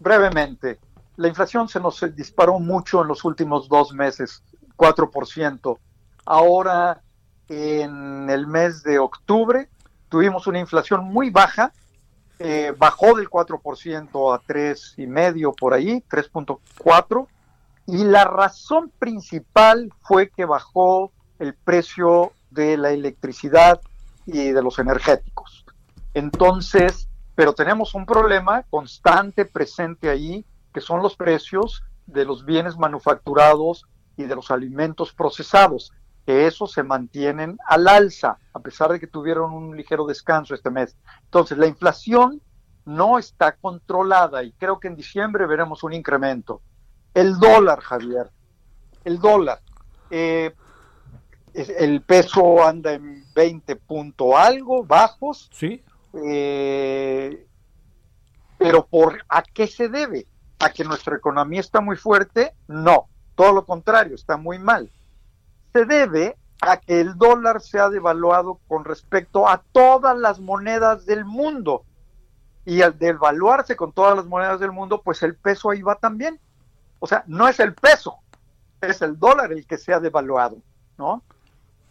brevemente, la inflación se nos disparó mucho en los últimos dos meses, 4%. Ahora en el mes de octubre tuvimos una inflación muy baja, eh, bajó del 4% a 3,5% por ahí, 3.4%, y la razón principal fue que bajó el precio de la electricidad y de los energéticos. Entonces, pero tenemos un problema constante presente ahí, que son los precios de los bienes manufacturados y de los alimentos procesados que esos se mantienen al alza, a pesar de que tuvieron un ligero descanso este mes. Entonces, la inflación no está controlada y creo que en diciembre veremos un incremento. El dólar, Javier, el dólar, eh, el peso anda en 20 punto algo, bajos. Sí. Eh, pero por ¿a qué se debe? ¿A que nuestra economía está muy fuerte? No, todo lo contrario, está muy mal se debe a que el dólar se ha devaluado con respecto a todas las monedas del mundo. Y al devaluarse con todas las monedas del mundo, pues el peso ahí va también. O sea, no es el peso, es el dólar el que se ha devaluado, ¿no?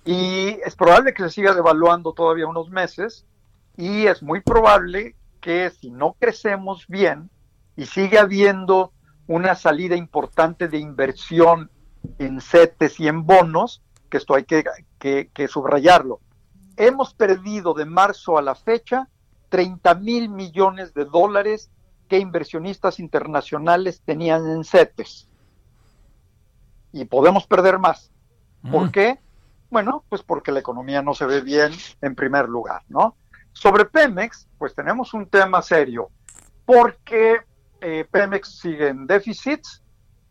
Y es probable que se siga devaluando todavía unos meses y es muy probable que si no crecemos bien y sigue habiendo una salida importante de inversión en CETES y en bonos, que esto hay que, que, subrayarlo. Hemos perdido de marzo a la fecha 30 mil millones de dólares que inversionistas internacionales tenían en CETES. Y podemos perder más. ¿Por mm. qué? Bueno, pues porque la economía no se ve bien en primer lugar, ¿no? Sobre Pemex, pues tenemos un tema serio, porque eh, Pemex sigue en déficits,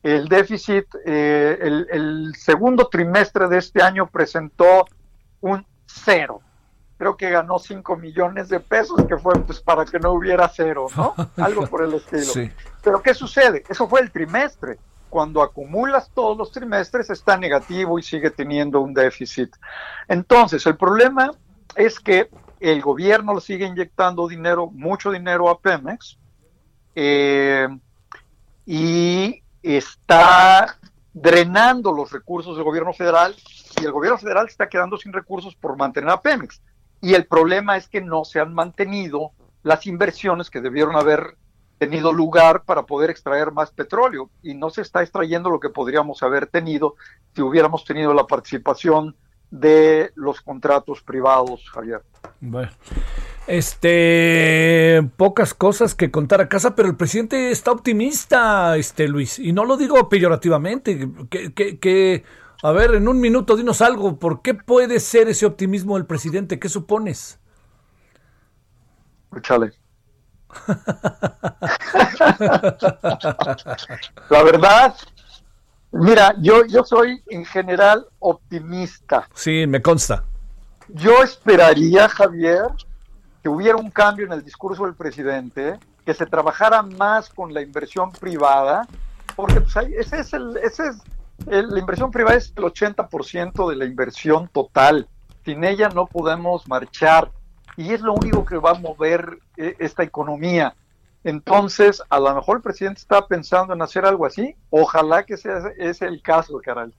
el déficit, eh, el, segundo trimestre de este año presentó un cero. Creo que ganó 5 millones de pesos, que fue pues para que no hubiera cero, ¿no? Algo por el estilo. Pero ¿qué sucede? Eso fue el trimestre. Cuando acumulas todos los trimestres está negativo y sigue teniendo un déficit. Entonces, el problema es que el gobierno le sigue inyectando dinero, mucho dinero a Pemex, eh, y está drenando los recursos del gobierno federal y el gobierno federal está quedando sin recursos por mantener a Pemex. Y el problema es que no se han mantenido las inversiones que debieron haber tenido lugar para poder extraer más petróleo y no se está extrayendo lo que podríamos haber tenido si hubiéramos tenido la participación de los contratos privados, Javier. Bueno. Este, pocas cosas que contar a casa, pero el presidente está optimista, este Luis, y no lo digo peyorativamente. Que, que, a ver, en un minuto dinos algo. ¿Por qué puede ser ese optimismo del presidente? ¿Qué supones? Escúchale, La verdad, mira, yo, yo soy en general optimista. Sí, me consta. Yo esperaría, Javier, que hubiera un cambio en el discurso del presidente, que se trabajara más con la inversión privada, porque pues, ese es el, ese es la inversión privada es el 80% de la inversión total. Sin ella no podemos marchar y es lo único que va a mover eh, esta economía. Entonces, a lo mejor el presidente está pensando en hacer algo así. Ojalá que sea ese el caso, caray.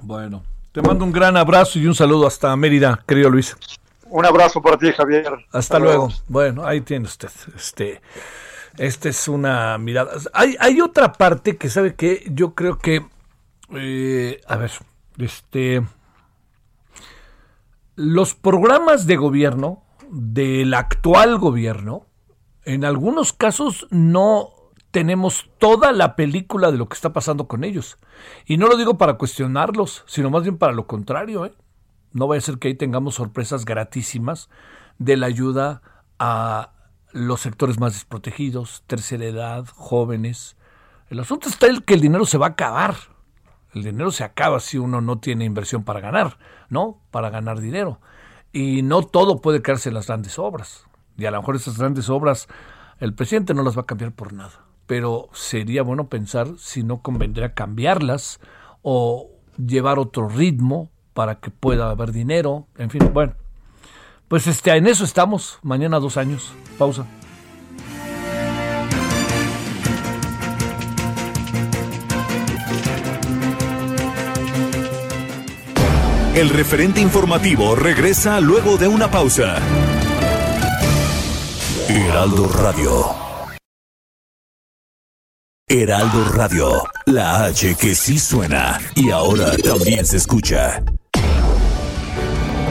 Bueno, te mando un gran abrazo y un saludo hasta Mérida, querido Luis. Un abrazo para ti, Javier. Hasta, luego. Bueno, ahí tiene usted. Este, esta es una mirada. Hay, hay otra parte que sabe que yo creo que, eh, a ver, este, los programas de gobierno del actual gobierno, en algunos casos no tenemos toda la película de lo que está pasando con ellos. Y no lo digo para cuestionarlos, sino más bien para lo contrario. ¿eh? No vaya a ser que ahí tengamos sorpresas gratísimas de la ayuda a los sectores más desprotegidos, tercera edad, jóvenes. El asunto está el que el dinero se va a acabar. El dinero se acaba si uno no tiene inversión para ganar, ¿no? Para ganar dinero. Y no todo puede quedarse en las grandes obras. Y a lo mejor esas grandes obras el presidente no las va a cambiar por nada. Pero sería bueno pensar si no convendría cambiarlas o llevar otro ritmo para que pueda haber dinero. En fin, bueno. Pues este, en eso estamos. Mañana dos años. Pausa. El referente informativo regresa luego de una pausa. Heraldo Radio. Heraldo Radio, la H que sí suena y ahora también se escucha.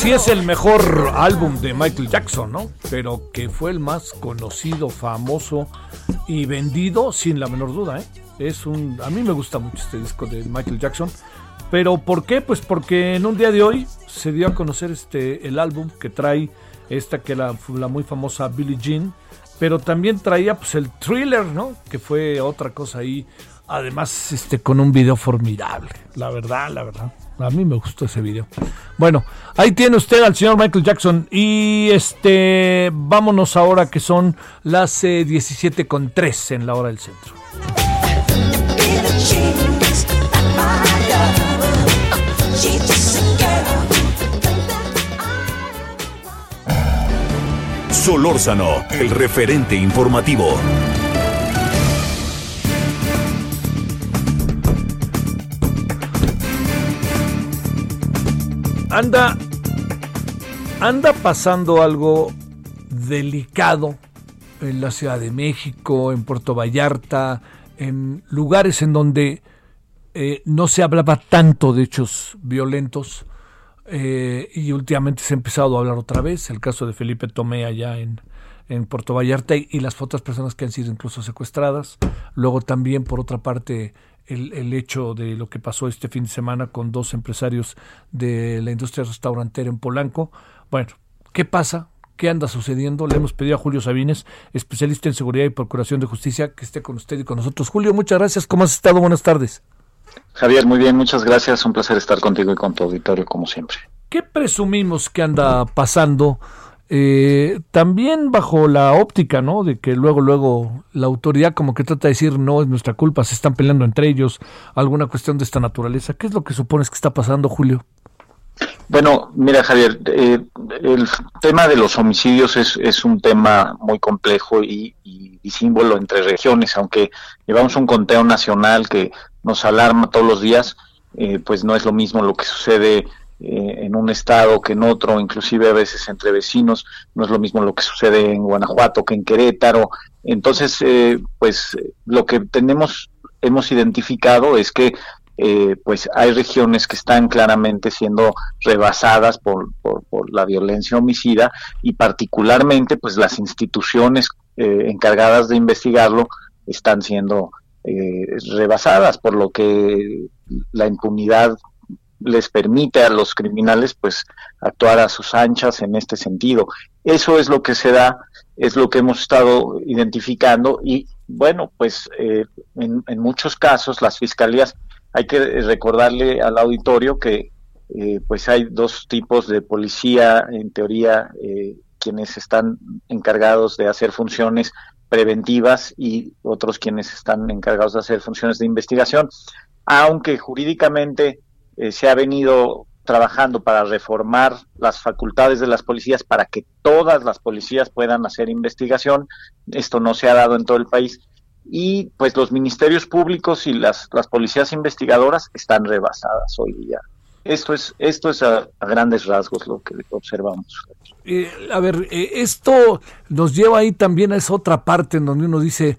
Si es el mejor álbum de Michael Jackson, ¿no? Pero que fue el más conocido, famoso y vendido sin la menor duda, ¿eh? Es un a mí me gusta mucho este disco de Michael Jackson, pero ¿por qué? Pues porque en un día de hoy se dio a conocer este el álbum que trae esta que la, la muy famosa Billie Jean, pero también traía pues el thriller, ¿no? Que fue otra cosa ahí, además este, con un video formidable. La verdad, la verdad. A mí me gustó ese video. Bueno, ahí tiene usted al señor Michael Jackson. Y este, vámonos ahora que son las eh, 17 con 3 en la hora del centro. Solórzano, el referente informativo. Anda, anda pasando algo delicado en la Ciudad de México, en Puerto Vallarta, en lugares en donde eh, no se hablaba tanto de hechos violentos eh, y últimamente se ha empezado a hablar otra vez, el caso de Felipe Tomé allá en, en Puerto Vallarta y, las otras personas que han sido incluso secuestradas. Luego también, por otra parte, el, el, hecho de lo que pasó este fin de semana con dos empresarios de la industria restaurantera en Polanco. Bueno, ¿qué pasa? ¿Qué anda sucediendo? Le hemos pedido a Julio Sabines, especialista en seguridad y procuración de justicia, que esté con usted y con nosotros. Julio, muchas gracias. ¿Cómo has estado? Buenas tardes. Javier, muy bien, muchas gracias. Un placer estar contigo y con tu auditorio, como siempre. ¿Qué presumimos que anda pasando? Eh, también bajo la óptica, ¿no? De que luego, luego la autoridad como que trata de decir no es nuestra culpa, se están peleando entre ellos, alguna cuestión de esta naturaleza. ¿Qué es lo que supones que está pasando, Julio? Bueno, mira Javier, eh, el tema de los homicidios es, es un tema muy complejo y, símbolo entre regiones, aunque llevamos un conteo nacional que nos alarma todos los días, eh, pues no es lo mismo lo que sucede eh, en un estado que en otro, inclusive a veces entre vecinos, no es lo mismo lo que sucede en Guanajuato que en Querétaro. Entonces, pues lo que tenemos, hemos identificado es que eh, pues hay regiones que están claramente siendo rebasadas por, por, la violencia homicida y particularmente pues las instituciones eh, encargadas de investigarlo están siendo eh, rebasadas por lo que la impunidad les permite a los criminales pues actuar a sus anchas en este sentido. Eso es lo que se da, es lo que hemos estado identificando y bueno, pues en, en muchos casos las fiscalías hay que recordarle al auditorio que eh, pues hay dos tipos de policía, en teoría, eh, quienes están encargados de hacer funciones preventivas y otros quienes están encargados de hacer funciones de investigación, aunque jurídicamente eh, se ha venido trabajando para reformar las facultades de las policías para que todas las policías puedan hacer investigación. Esto no se ha dado en todo el país y pues los ministerios públicos y las, las policías investigadoras están rebasadas hoy día. Esto es, esto es a, grandes rasgos lo que observamos. Eh, a ver, eh, esto nos lleva ahí también a esa otra parte en donde uno dice,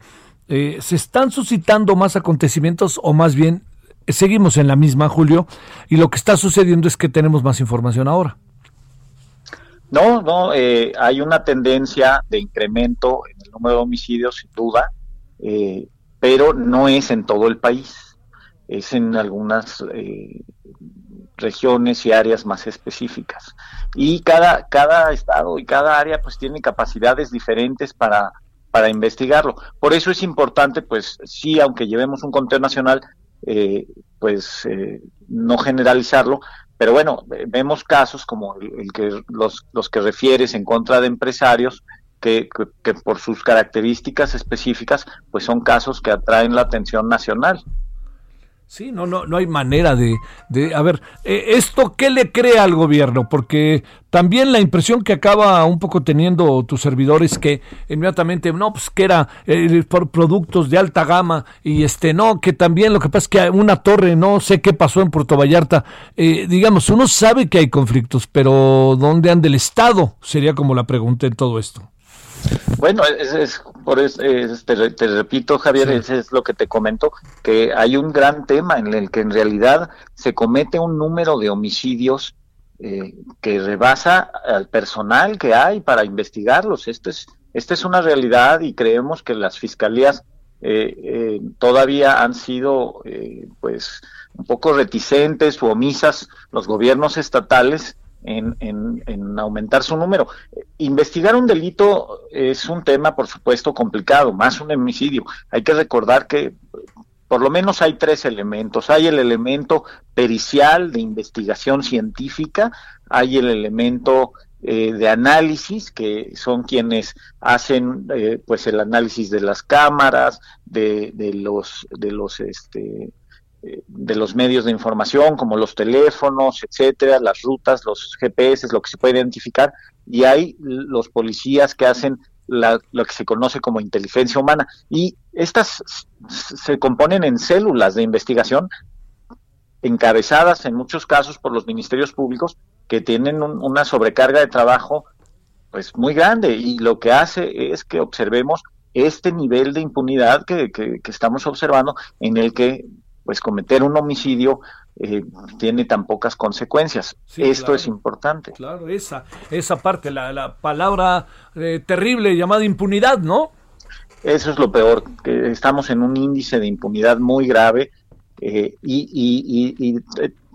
¿se están suscitando más acontecimientos o más bien seguimos en la misma, Julio? Y lo que está sucediendo es que tenemos más información ahora. No, no, hay una tendencia de incremento en el número de homicidios, sin duda. Eh, pero no es en todo el país, es en algunas eh, regiones y áreas más específicas. Y cada, cada estado y cada área pues tiene capacidades diferentes para, para investigarlo. Por eso es importante, pues sí, aunque llevemos un conteo nacional, eh, pues no generalizarlo, pero bueno, vemos casos como el, que los, los que refieres en contra de empresarios que, por sus características específicas, pues son casos que atraen la atención nacional. Sí, no, no, no hay manera de, de a ver, eh, ¿esto qué le crea al gobierno? Porque también la impresión que acaba un poco teniendo tu servidor es que inmediatamente, no, pues que era eh, por productos de alta gama y este, no, que también lo que pasa es que una torre, no sé qué pasó en Puerto Vallarta, eh, digamos, uno sabe que hay conflictos, pero ¿dónde anda el Estado? Sería como la pregunta en todo esto. Bueno, es, por eso, te, repito, Javier, eso es lo que te comento, que hay un gran tema en el que en realidad se comete un número de homicidios eh, que rebasa al personal que hay para investigarlos. Esto es, esta es una realidad y creemos que las fiscalías eh, eh, todavía han sido, pues, un poco reticentes o omisas los gobiernos estatales en, en, aumentar su número. Investigar un delito es un tema, por supuesto, complicado, más un homicidio. Hay que recordar que por lo menos hay tres elementos. Hay el elemento pericial de investigación científica, hay el elemento eh, de análisis, que son quienes hacen eh, pues el análisis de las cámaras, de, de los, de los este, de los medios de información, como los teléfonos, etcétera, las rutas, los GPS, lo que se puede identificar, y hay los policías que hacen lo que se conoce como inteligencia humana. Y estas se componen en células de investigación encabezadas en muchos casos por los ministerios públicos que tienen una sobrecarga de trabajo pues muy grande y lo que hace es que observemos este nivel de impunidad que, que, estamos observando en el que pues cometer un homicidio eh, tiene tan pocas consecuencias. Esto es importante. Claro, esa, esa parte, la, la palabra eh, terrible llamada impunidad, ¿no? Eso es lo peor, que estamos en un índice de impunidad muy grave eh, y, y, y,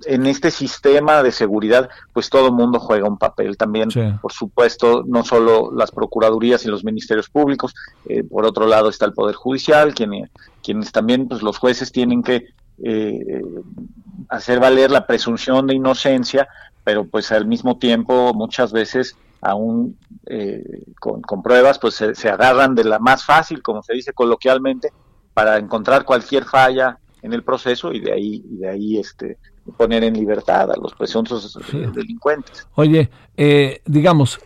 en este sistema de seguridad, pues todo el mundo juega un papel también, por supuesto, no solo las procuradurías y los ministerios públicos, por otro lado está el Poder Judicial, quienes, quienes también, pues los jueces tienen que eh, hacer valer la presunción de inocencia, pero pues al mismo tiempo muchas veces aún eh, con, pruebas pues se, agarran de la más fácil, como se dice coloquialmente, para encontrar cualquier falla en el proceso y de ahí y de ahí este poner en libertad a los presuntos eh, delincuentes. Oye, eh, digamos,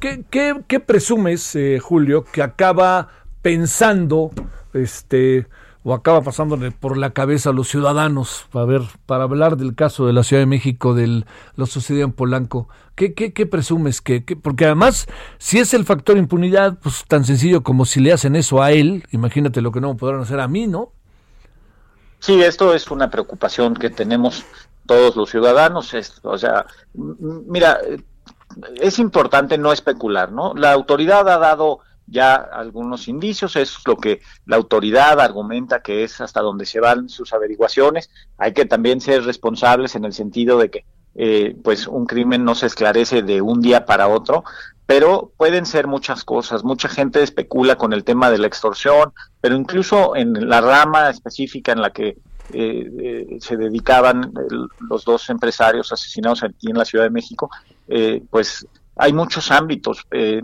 ¿qué, qué, qué presumes, Julio, que acaba pensando este o acaba pasándole por la cabeza a los ciudadanos para ver, para hablar del caso de la Ciudad de México, de lo sucedido en Polanco. ¿Qué, qué, qué presumes que, porque además, si es el factor impunidad, pues tan sencillo como si le hacen eso a él, imagínate lo que no podrán hacer a mí, ¿no? Sí, esto es una preocupación que tenemos todos los ciudadanos. o sea, mira, es importante no especular, ¿no? La autoridad ha dado ya algunos indicios, es lo que la autoridad argumenta que es hasta donde se van sus averiguaciones. Hay que también ser responsables en el sentido de que eh, pues un crimen no se esclarece de un día para otro, pero pueden ser muchas cosas. Mucha gente especula con el tema de la extorsión, pero incluso en la rama específica en la que eh, eh, se dedicaban los dos empresarios asesinados aquí en la Ciudad de México, pues hay muchos ámbitos. Eh,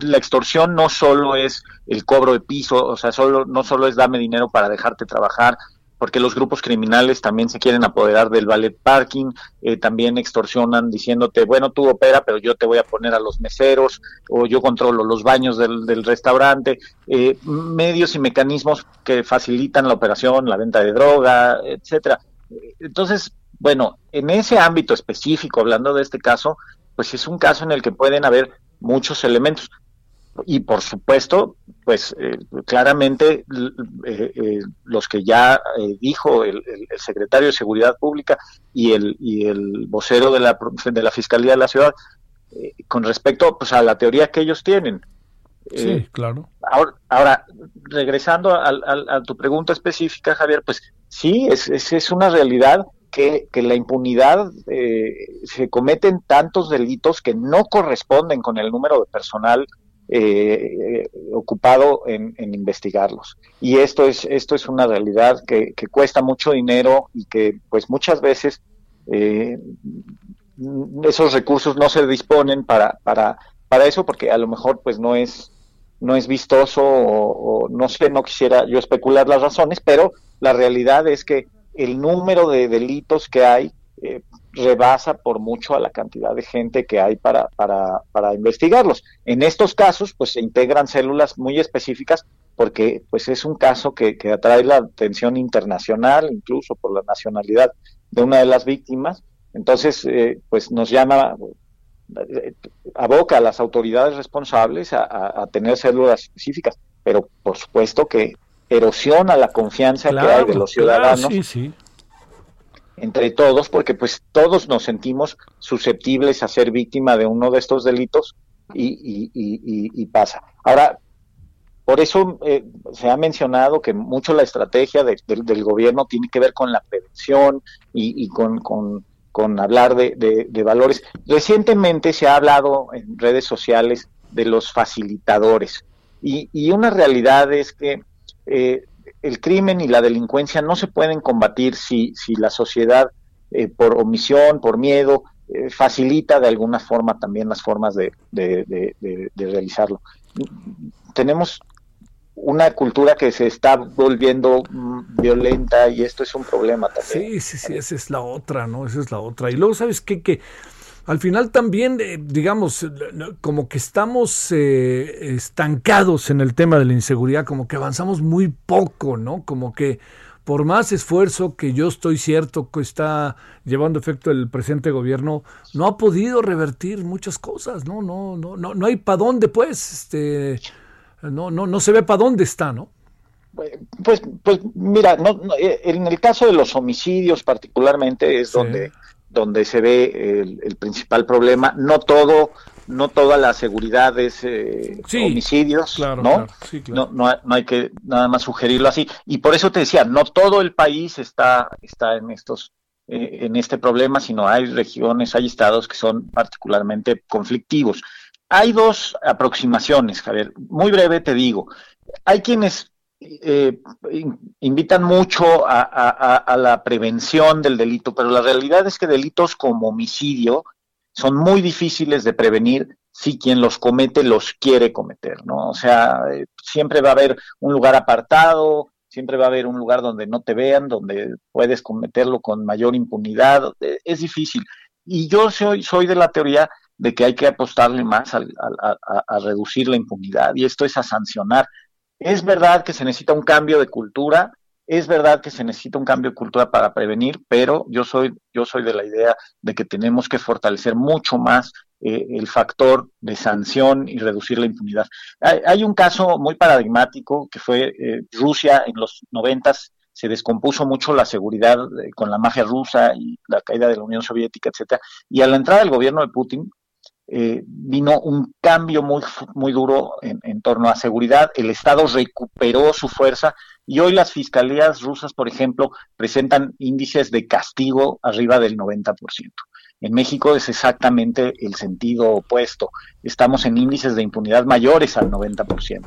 la extorsión no solo es el cobro de piso, o sea, solo, no solo es dame dinero para dejarte trabajar, porque los grupos criminales también se quieren apoderar del ballet parking, eh, también extorsionan diciéndote, bueno, tú opera, pero yo te voy a poner a los meseros, o yo controlo los baños del, del restaurante, eh, medios y mecanismos que facilitan la operación, la venta de droga, etcétera. Entonces, bueno, en ese ámbito específico, hablando de este caso, pues es un caso en el que pueden haber muchos elementos. Y por supuesto, pues eh, claramente eh, eh, los que ya dijo el, secretario de Seguridad Pública y el, y el vocero de la, de la Fiscalía de la Ciudad, con respecto pues, a la teoría que ellos tienen. Sí, claro. Ahora, ahora regresando a, tu pregunta específica, Javier, pues sí, es, es, es una realidad que, la impunidad eh, se cometen tantos delitos que no corresponden con el número de personal eh, ocupado en, investigarlos. Y esto es, esto es una realidad que, cuesta mucho dinero y que pues muchas veces eh, esos recursos no se disponen para, para, para eso porque a lo mejor pues no es no es vistoso o, o no sé, no quisiera yo especular las razones, pero la realidad es que el número de delitos que hay eh, rebasa por mucho a la cantidad de gente que hay para, para, para investigarlos. En estos casos, pues se integran células muy específicas porque pues es un caso que, que atrae la atención internacional, incluso por la nacionalidad de una de las víctimas. Entonces, eh, pues nos llama, eh, aboca a las autoridades responsables a, a, tener células específicas, pero por supuesto que erosiona la confianza que hay de los ciudadanos entre todos, porque pues todos nos sentimos susceptibles a ser víctima de uno de estos delitos y, pasa. Ahora, por eso eh, se ha mencionado que mucho la estrategia del gobierno tiene que ver con la prevención y, con, con, hablar de, de, valores. Recientemente se ha hablado en redes sociales de los facilitadores y, una realidad es que eh, el crimen y la delincuencia no se pueden combatir si, si la sociedad, eh, por omisión, por miedo, eh, facilita de alguna forma también las formas de, de, realizarlo. Tenemos una cultura que se está volviendo mm, violenta y esto es un problema también. Sí, sí, sí, esa es la otra, ¿no? Esa es la otra. Y luego, ¿sabes qué? Al final también, eh, digamos, como que estamos eh, estancados en el tema de la inseguridad, como que avanzamos muy poco, ¿no? Como que por más esfuerzo que yo estoy cierto que está llevando efecto el presente gobierno, no ha podido revertir muchas cosas, ¿no? No, no, no, no hay para dónde, pues, este no, no, no se ve para dónde está, ¿no? Pues, pues mira, no, eh, en el caso de los homicidios particularmente es donde, donde se ve el, principal problema. No todo, no toda la seguridad es eh, homicidios, ¿no? ¿no? ¿no? No, hay que nada más sugerirlo así. Y por eso te decía, no todo el país está, está en estos eh, en este problema, sino hay regiones, hay estados que son particularmente conflictivos. Hay dos aproximaciones, Javier. Muy breve te digo. Hay quienes eh, invitan mucho a, la prevención del delito, pero la realidad es que delitos como homicidio son muy difíciles de prevenir si quien los comete los quiere cometer, ¿no? O sea, eh, siempre va a haber un lugar apartado, siempre va a haber un lugar donde no te vean, donde puedes cometerlo con mayor impunidad, eh, es difícil. Y yo soy, soy de la teoría de que hay que apostarle más a, reducir la impunidad y esto es a sancionar. Es verdad que se necesita un cambio de cultura, es verdad que se necesita un cambio de cultura para prevenir, pero yo soy, yo soy de la idea de que tenemos que fortalecer mucho más eh, el factor de sanción y reducir la impunidad. Hay, un caso muy paradigmático que fue eh, Rusia en los noventas se descompuso mucho la seguridad eh, con la magia rusa y la caída de la Unión Soviética, etcétera. Y a la entrada del gobierno de Putin, eh, vino un cambio muy, muy duro en, torno a seguridad, el Estado recuperó su fuerza y hoy las fiscalías rusas, por ejemplo, presentan índices de castigo arriba del 90%. En México es exactamente el sentido opuesto. Estamos en índices de impunidad mayores al 90%.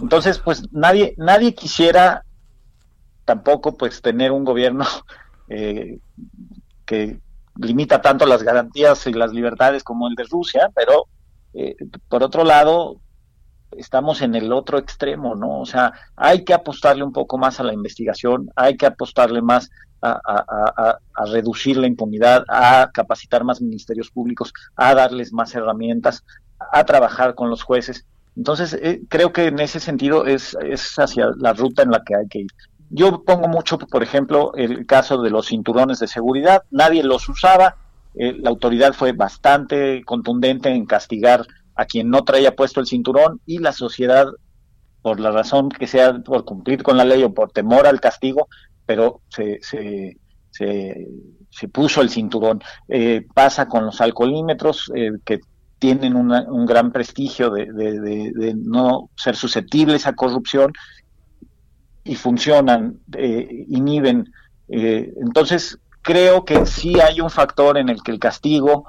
Entonces, pues nadie, nadie quisiera tampoco pues tener un gobierno eh, que limita tanto las garantías y las libertades como el de Rusia, pero eh, por otro lado, estamos en el otro extremo, ¿no? O sea, hay que apostarle un poco más a la investigación, hay que apostarle más a, reducir la impunidad, a capacitar más ministerios públicos, a darles más herramientas, a trabajar con los jueces. Entonces, eh, creo que en ese sentido es, es hacia la ruta en la que hay que ir. Yo pongo mucho, por ejemplo, el caso de los cinturones de seguridad. Nadie los usaba. Eh, la autoridad fue bastante contundente en castigar a quien no traía puesto el cinturón y la sociedad, por la razón que sea, por cumplir con la ley o por temor al castigo, pero se, se, puso el cinturón. Eh, pasa con los alcoholímetros eh, que tienen un gran prestigio de, no ser susceptibles a corrupción y funcionan, eh, inhiben. Eh, entonces, creo que sí hay un factor en el que el castigo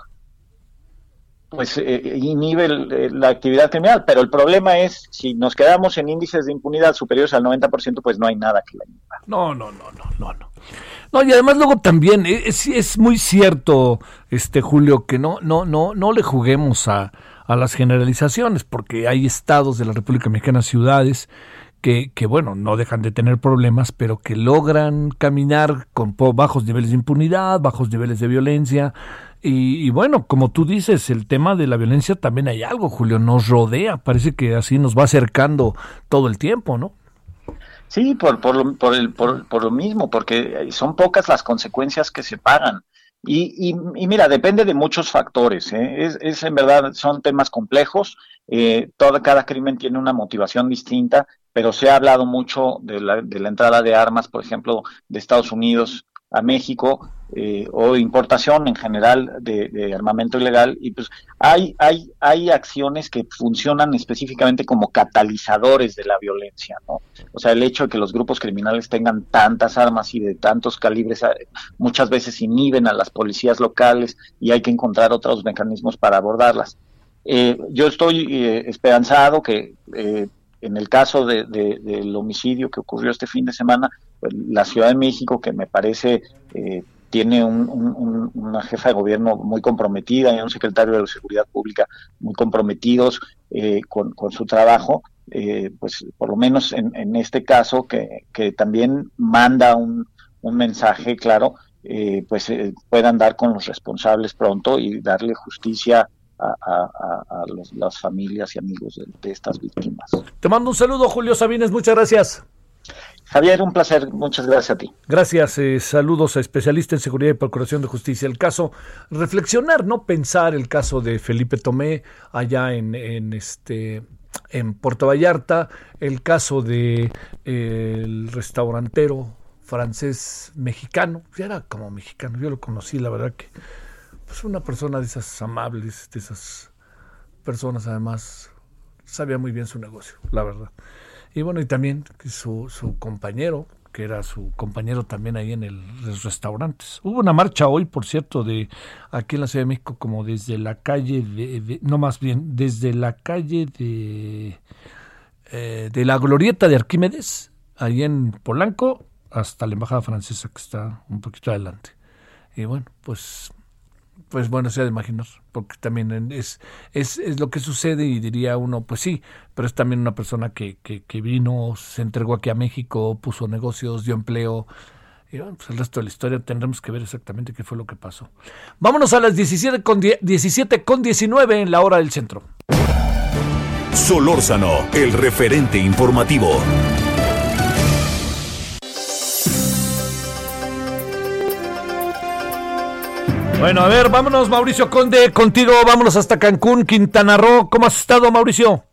pues eh, inhibe la actividad criminal, pero el problema es si nos quedamos en índices de impunidad superiores al 90%, pues no hay nada que la inhiba. No, no, no, no, no, no. No, y además luego también es, es muy cierto, este Julio, que no, no, no, no le juguemos a, a las generalizaciones, porque hay estados de la República Mexicana, ciudades, que, bueno, no dejan de tener problemas, pero que logran caminar con bajos niveles de impunidad, bajos niveles de violencia. Y, bueno, como tú dices, el tema de la violencia también hay algo, Julio, nos rodea, parece que así nos va acercando todo el tiempo, ¿no? Sí, por, por, lo, por, el, por, por lo mismo, porque son pocas las consecuencias que se pagan. Y, y, mira, depende de muchos factores. ¿eh? Es, es, en verdad, son temas complejos. Eh, cada crimen tiene una motivación distinta pero se ha hablado mucho de la, de la entrada de armas, por ejemplo, de Estados Unidos a México eh, o importación en general de, armamento ilegal y pues hay hay hay acciones que funcionan específicamente como catalizadores de la violencia no o sea el hecho de que los grupos criminales tengan tantas armas y de tantos calibres eh, muchas veces inhiben a las policías locales y hay que encontrar otros mecanismos para abordarlas. Eh, yo estoy esperanzado que en el caso de, del homicidio que ocurrió este fin de semana, la Ciudad de México, que me parece eh, tiene una jefa de gobierno muy comprometida y un secretario de Seguridad Pública muy comprometidos eh, con, su trabajo, eh, pues por lo menos en, en este caso, que, también manda un, un mensaje claro, eh, pues eh, puedan dar con los responsables pronto y darle justicia a, las familias y amigos de, de, estas víctimas. Te mando un saludo, Julio Sabines, muchas gracias. Javier, un placer, muchas gracias a ti. Gracias, eh, saludos a especialista en seguridad y procuración de justicia. El caso, reflexionar, no pensar el caso de Felipe Tomé allá en, en este en Puerto Vallarta, el caso de eh, el restaurantero francés mexicano, ya era como mexicano, yo lo conocí, la verdad que pues una persona de esas amables, de esas personas además sabía muy bien su negocio, la verdad. Y bueno, y también su, su compañero, que era su compañero también ahí en el, los restaurantes. Hubo una marcha hoy, por cierto, de aquí en la Ciudad de México, como desde la calle de, no más bien, desde la calle de, eh, de la glorieta de Arquímedes, ahí en Polanco, hasta la embajada francesa que está un poquito adelante. Y bueno, pues pues bueno, se ha de imaginar, porque también es, es, es, lo que sucede y diría uno, pues sí, pero es también una persona que, que, vino, se entregó aquí a México, puso negocios, dio empleo. Pues el resto de la historia tendremos que ver exactamente qué fue lo que pasó. Vámonos a las 17 con, 17 con 19 en la hora del centro. Solórzano, el referente informativo. Bueno, a ver, vámonos, Mauricio Conde, contigo, vámonos hasta Cancún, Quintana Roo. ¿Cómo has estado, Mauricio?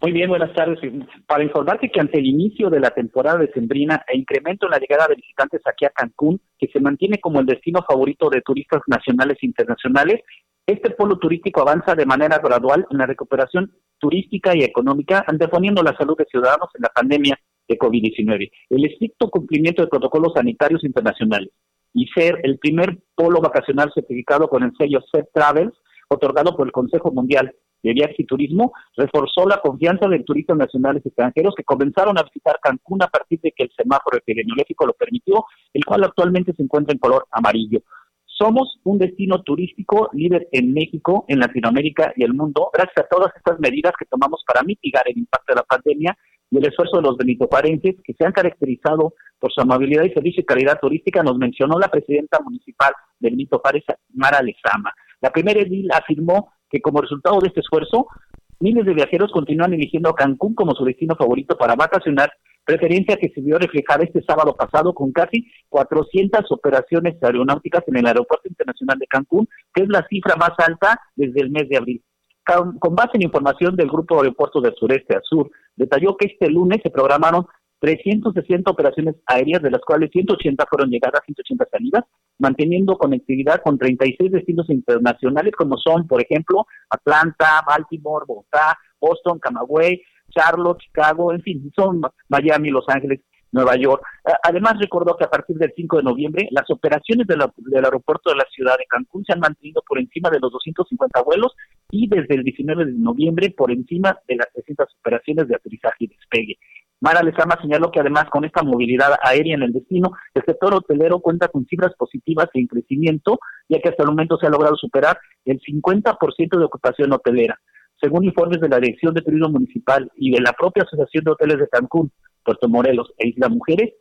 Muy bien, buenas tardes. Para informarte que ante el inicio de la temporada decembrina e incremento en la llegada de visitantes aquí a Cancún, que se mantiene como el destino favorito de turistas nacionales e internacionales, este polo turístico avanza de manera gradual en la recuperación turística y económica, anteponiendo la salud de ciudadanos en la pandemia de COVID-19. El estricto cumplimiento de protocolos sanitarios internacionales y ser el primer polo vacacional certificado con el sello Set Travels, otorgado por el Consejo Mundial de Viajes y Turismo, reforzó la confianza de turistas nacionales y extranjeros que comenzaron a visitar Cancún a partir de que el semáforo epidemiológico lo permitió, el cual actualmente se encuentra en color amarillo. Somos un destino turístico líder en México, en Latinoamérica y el mundo, gracias a todas estas medidas que tomamos para mitigar el impacto de la pandemia y el esfuerzo de los benitoparenses que se han caracterizado por su amabilidad y servicio y calidad turística, nos mencionó la presidenta municipal del Benito Juárez, Mara Lezama. La primera edil afirmó que como resultado de este esfuerzo, miles de viajeros continúan eligiendo a Cancún como su destino favorito para vacacionar, preferencia que se vio reflejada este sábado pasado con casi 400 operaciones aeronáuticas en el Aeropuerto Internacional de Cancún, que es la cifra más alta desde el mes de abril con base en información del Grupo de Aeropuertos del Sureste a Sur, detalló que este lunes se programaron 360 operaciones aéreas, de las cuales 180 fueron llegadas, 180 salidas, manteniendo conectividad con 36 destinos internacionales, como son, por ejemplo, Atlanta, Baltimore, Bogotá, Boston, Camagüey, Charlotte, Chicago, en fin, son Miami, Los Ángeles, Nueva York. Además, recordó que a partir del 5 de noviembre, las operaciones del aeropuerto de la ciudad de Cancún se han mantenido por encima de los 250 vuelos y desde el 19 de noviembre por encima de las 300 operaciones de aterrizaje y despegue. Mara Lezama señaló que además con esta movilidad aérea en el destino, el sector hotelero cuenta con cifras positivas en crecimiento, ya que hasta el momento se ha logrado superar el 50% de ocupación hotelera. Según informes de la Dirección de Turismo Municipal y de la propia Asociación de Hoteles de Cancún, Puerto Morelos e Isla Mujeres,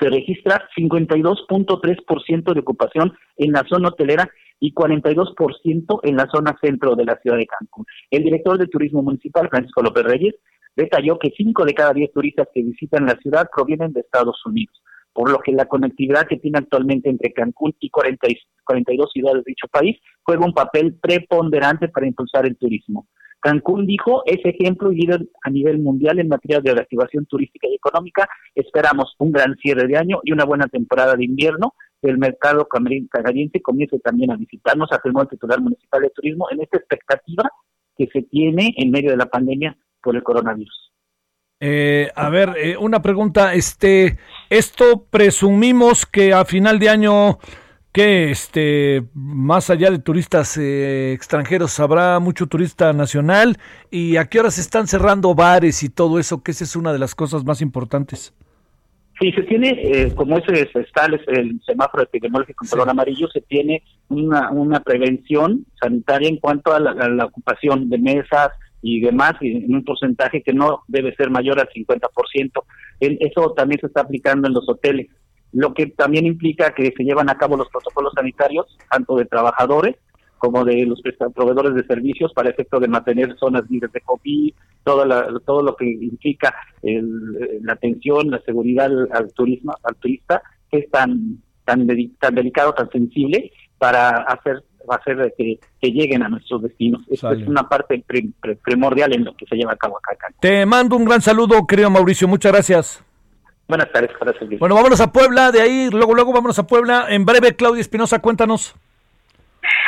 se registra 52.3% de ocupación en la zona hotelera y 42% en la zona centro de la ciudad de Cancún. El director de Turismo Municipal, Francisco López Reyes, detalló que 5 de cada 10 turistas que visitan la ciudad provienen de Estados Unidos, por lo que la conectividad que tiene actualmente entre Cancún y 40, 42 ciudades de dicho país juega un papel preponderante para impulsar el turismo. Cancún dijo es ejemplo y líder a nivel mundial en materia de reactivación turística y económica. Esperamos un gran cierre de año y una buena temporada de invierno. El mercado canadiense comience también a visitarnos, afirmó el titular municipal de turismo, en esta expectativa que se tiene en medio de la pandemia por el coronavirus. Eh, a ver, eh, una pregunta, este, esto presumimos que a final de año que este más allá de turistas eh, extranjeros habrá mucho turista nacional y a qué horas están cerrando bares y todo eso que esa es una de las cosas más importantes. Sí se tiene eh, como ese está el, semáforo epidemiológico en color amarillo se tiene una, una prevención sanitaria en cuanto a la, a la, ocupación de mesas y demás, en un porcentaje que no debe ser mayor al 50%. Eso también se está aplicando en los hoteles, lo que también implica que se llevan a cabo los protocolos sanitarios, tanto de trabajadores como de los proveedores de servicios para efecto de mantener zonas libres de COVID, todo, todo lo que implica la atención, la seguridad al, turismo, al turista, que es tan, tan, tan delicado, tan sensible, para hacer hacer que, que lleguen a nuestros destinos. Esto es una parte primordial en lo que se lleva a cabo acá. Te mando un gran saludo, querido Mauricio. Muchas gracias. Buenas tardes, gracias. Bueno, vámonos a Puebla, de ahí, luego, luego vámonos a Puebla. En breve, Claudia Espinosa, cuéntanos.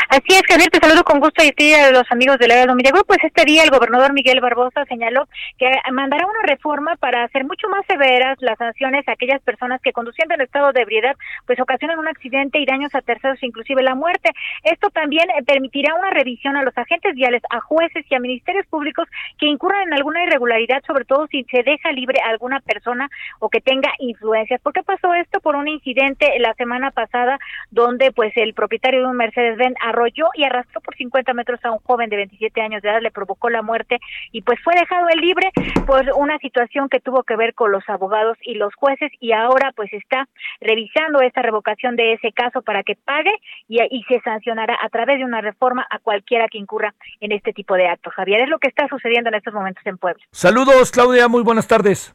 Así es, Javier, te saludo con gusto y a los amigos de la Grupo. Pues este día el gobernador Miguel Barbosa señaló que mandará una reforma para hacer mucho más severas las sanciones a aquellas personas que conduciendo en estado de ebriedad pues ocasionan un accidente y daños a terceros, inclusive la muerte. Esto también eh, permitirá una revisión a los agentes viales, a jueces y a ministerios públicos que incurran en alguna irregularidad, sobre todo si se deja libre a alguna persona o que tenga influencias. ¿Por qué pasó esto? Por un incidente la semana pasada donde pues el propietario de un Mercedes-Benz arrolló y arrastró por 50 metros a un joven de 27 años de edad, le provocó la muerte y pues fue dejado en libre por una situación que tuvo que ver con los abogados y los jueces y ahora pues está revisando esta revocación de ese caso para que pague y, y se sancionará a través de una reforma a cualquiera que incurra en este tipo de actos. Javier, es lo que está sucediendo en estos momentos en Puebla. Saludos, Claudia, muy buenas tardes.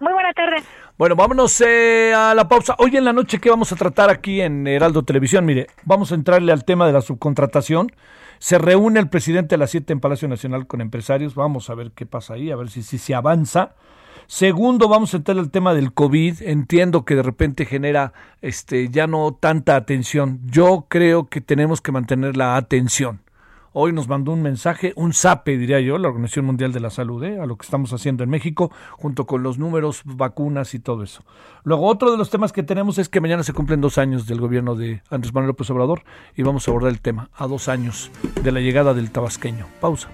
Muy buenas tardes. Bueno, vámonos eh, a la pausa. Hoy en la noche, ¿qué vamos a tratar aquí en Heraldo Televisión? Mire, vamos a entrarle al tema de la subcontratación. Se reúne el presidente de las siete en Palacio Nacional con empresarios. Vamos a ver qué pasa ahí, a ver si, si se avanza. Segundo, vamos a entrar al tema del COVID. Entiendo que de repente genera este, ya no tanta atención. Yo creo que tenemos que mantener la atención. Hoy nos mandó un mensaje, un SAPE, diría yo, la Organización Mundial de la Salud, ¿eh? a lo que estamos haciendo en México, junto con los números, vacunas y todo eso. Luego, otro de los temas que tenemos es que mañana se cumplen dos años del gobierno de Andrés Manuel López Obrador y vamos a abordar el tema a dos años de la llegada del tabasqueño. Pausa.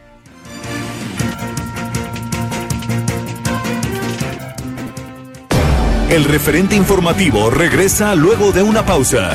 El referente informativo regresa luego de una pausa.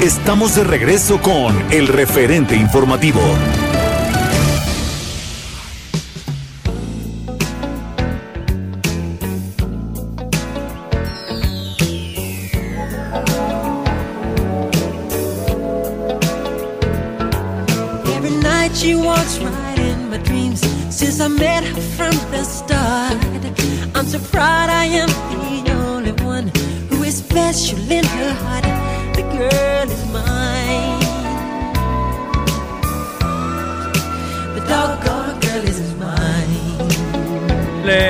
Estamos de regreso con el referente informativo. I'm so proud I am the only one who is special in her heart.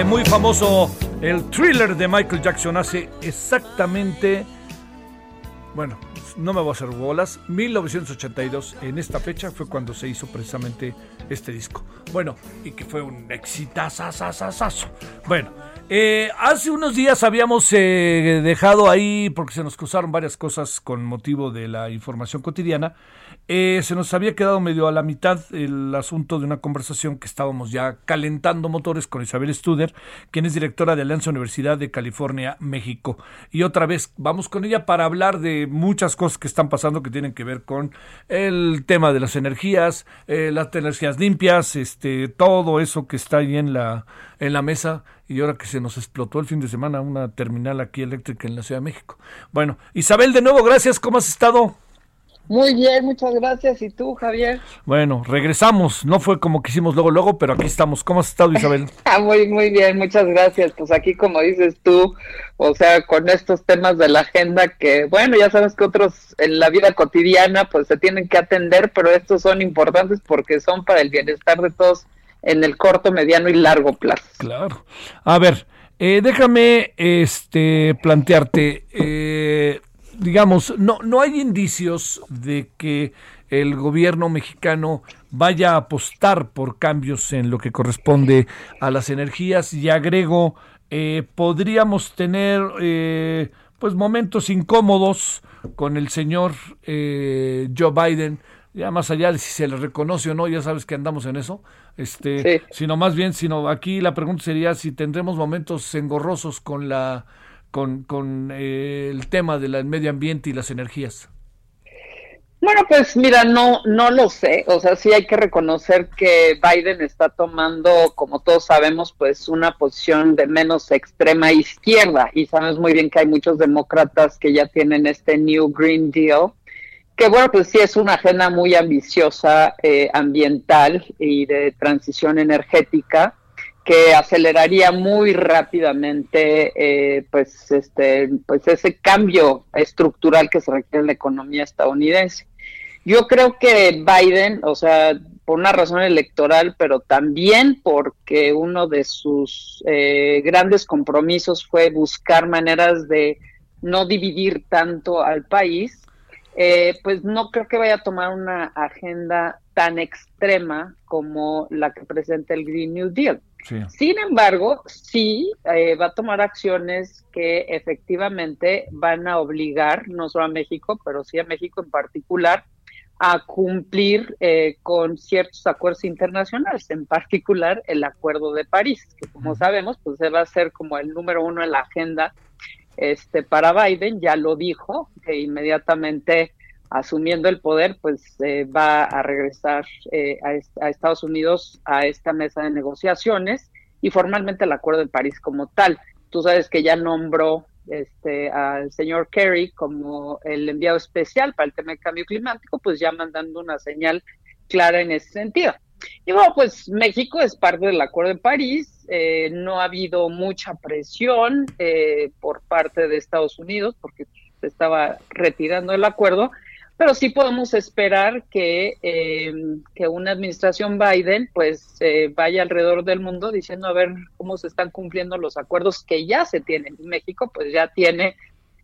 Muy famoso el thriller de Michael Jackson hace exactamente, bueno, no me voy a hacer bolas, 1982, en esta fecha fue cuando se hizo precisamente este disco. Bueno, y que fue un exitazo. Bueno, eh, hace unos días habíamos eh, dejado ahí, porque se nos cruzaron varias cosas con motivo de la información cotidiana, eh, se nos había quedado medio a la mitad el asunto de una conversación que estábamos ya calentando motores con Isabel Studer, quien es directora de Alianza Universidad de California, México. Y otra vez vamos con ella para hablar de muchas cosas que están pasando que tienen que ver con el tema de las energías, eh, las energías limpias, este, todo eso que está ahí en la, en la mesa. Y ahora que se nos explotó el fin de semana una terminal aquí eléctrica en la Ciudad de México. Bueno, Isabel, de nuevo, gracias. ¿Cómo has estado? Muy bien, muchas gracias. ¿Y tú, Javier? Bueno, regresamos. No fue como que hicimos luego, luego, pero aquí estamos. ¿Cómo has estado, Isabel? Ah, muy, muy bien, muchas gracias. Pues aquí, como dices tú, o sea, con estos temas de la agenda que, bueno, ya sabes que otros en la vida cotidiana, pues se tienen que atender, pero estos son importantes porque son para el bienestar de todos en el corto, mediano y largo plazo. Claro. A ver, eh, déjame este plantearte. Eh, digamos, no, no hay indicios de que el gobierno mexicano vaya a apostar por cambios en lo que corresponde a las energías. Y agrego, eh, podríamos tener eh, pues momentos incómodos con el señor eh, Joe Biden, ya más allá de si se le reconoce o no, ya sabes que andamos en eso, este, sino más bien, sino aquí la pregunta sería si tendremos momentos engorrosos con la con, con el tema del medio ambiente y las energías. Bueno, pues mira, no, no lo sé. O sea, sí hay que reconocer que Biden está tomando, como todos sabemos, pues una posición de menos extrema izquierda. Y sabes muy bien que hay muchos demócratas que ya tienen este New Green Deal, que bueno, pues sí es una agenda muy ambiciosa eh, ambiental y de transición energética que aceleraría muy rápidamente eh, pues este pues ese cambio estructural que se requiere en la economía estadounidense. Yo creo que Biden, o sea, por una razón electoral, pero también porque uno de sus eh, grandes compromisos fue buscar maneras de no dividir tanto al país, eh, pues no creo que vaya a tomar una agenda tan extrema como la que presenta el Green New Deal. Sin embargo, sí eh, va a tomar acciones que efectivamente van a obligar, no solo a México, pero sí a México en particular, a cumplir eh, con ciertos acuerdos internacionales, en particular el Acuerdo de París, que como sabemos, pues va a ser como el número uno en la agenda este, para Biden, ya lo dijo, que inmediatamente asumiendo el poder, pues eh, va a regresar eh, a, Estados Unidos a esta mesa de negociaciones y formalmente el Acuerdo de París como tal. Tú sabes que ya nombró este, al señor Kerry como el enviado especial para el tema del cambio climático, pues ya mandando una señal clara en ese sentido. Y bueno, pues México es parte del Acuerdo de París, eh, no ha habido mucha presión por parte de Estados Unidos porque se estaba retirando el acuerdo, pero sí podemos esperar que, eh, que una administración Biden pues eh, vaya alrededor del mundo diciendo a ver cómo se están cumpliendo los acuerdos que ya se tienen. México pues ya tiene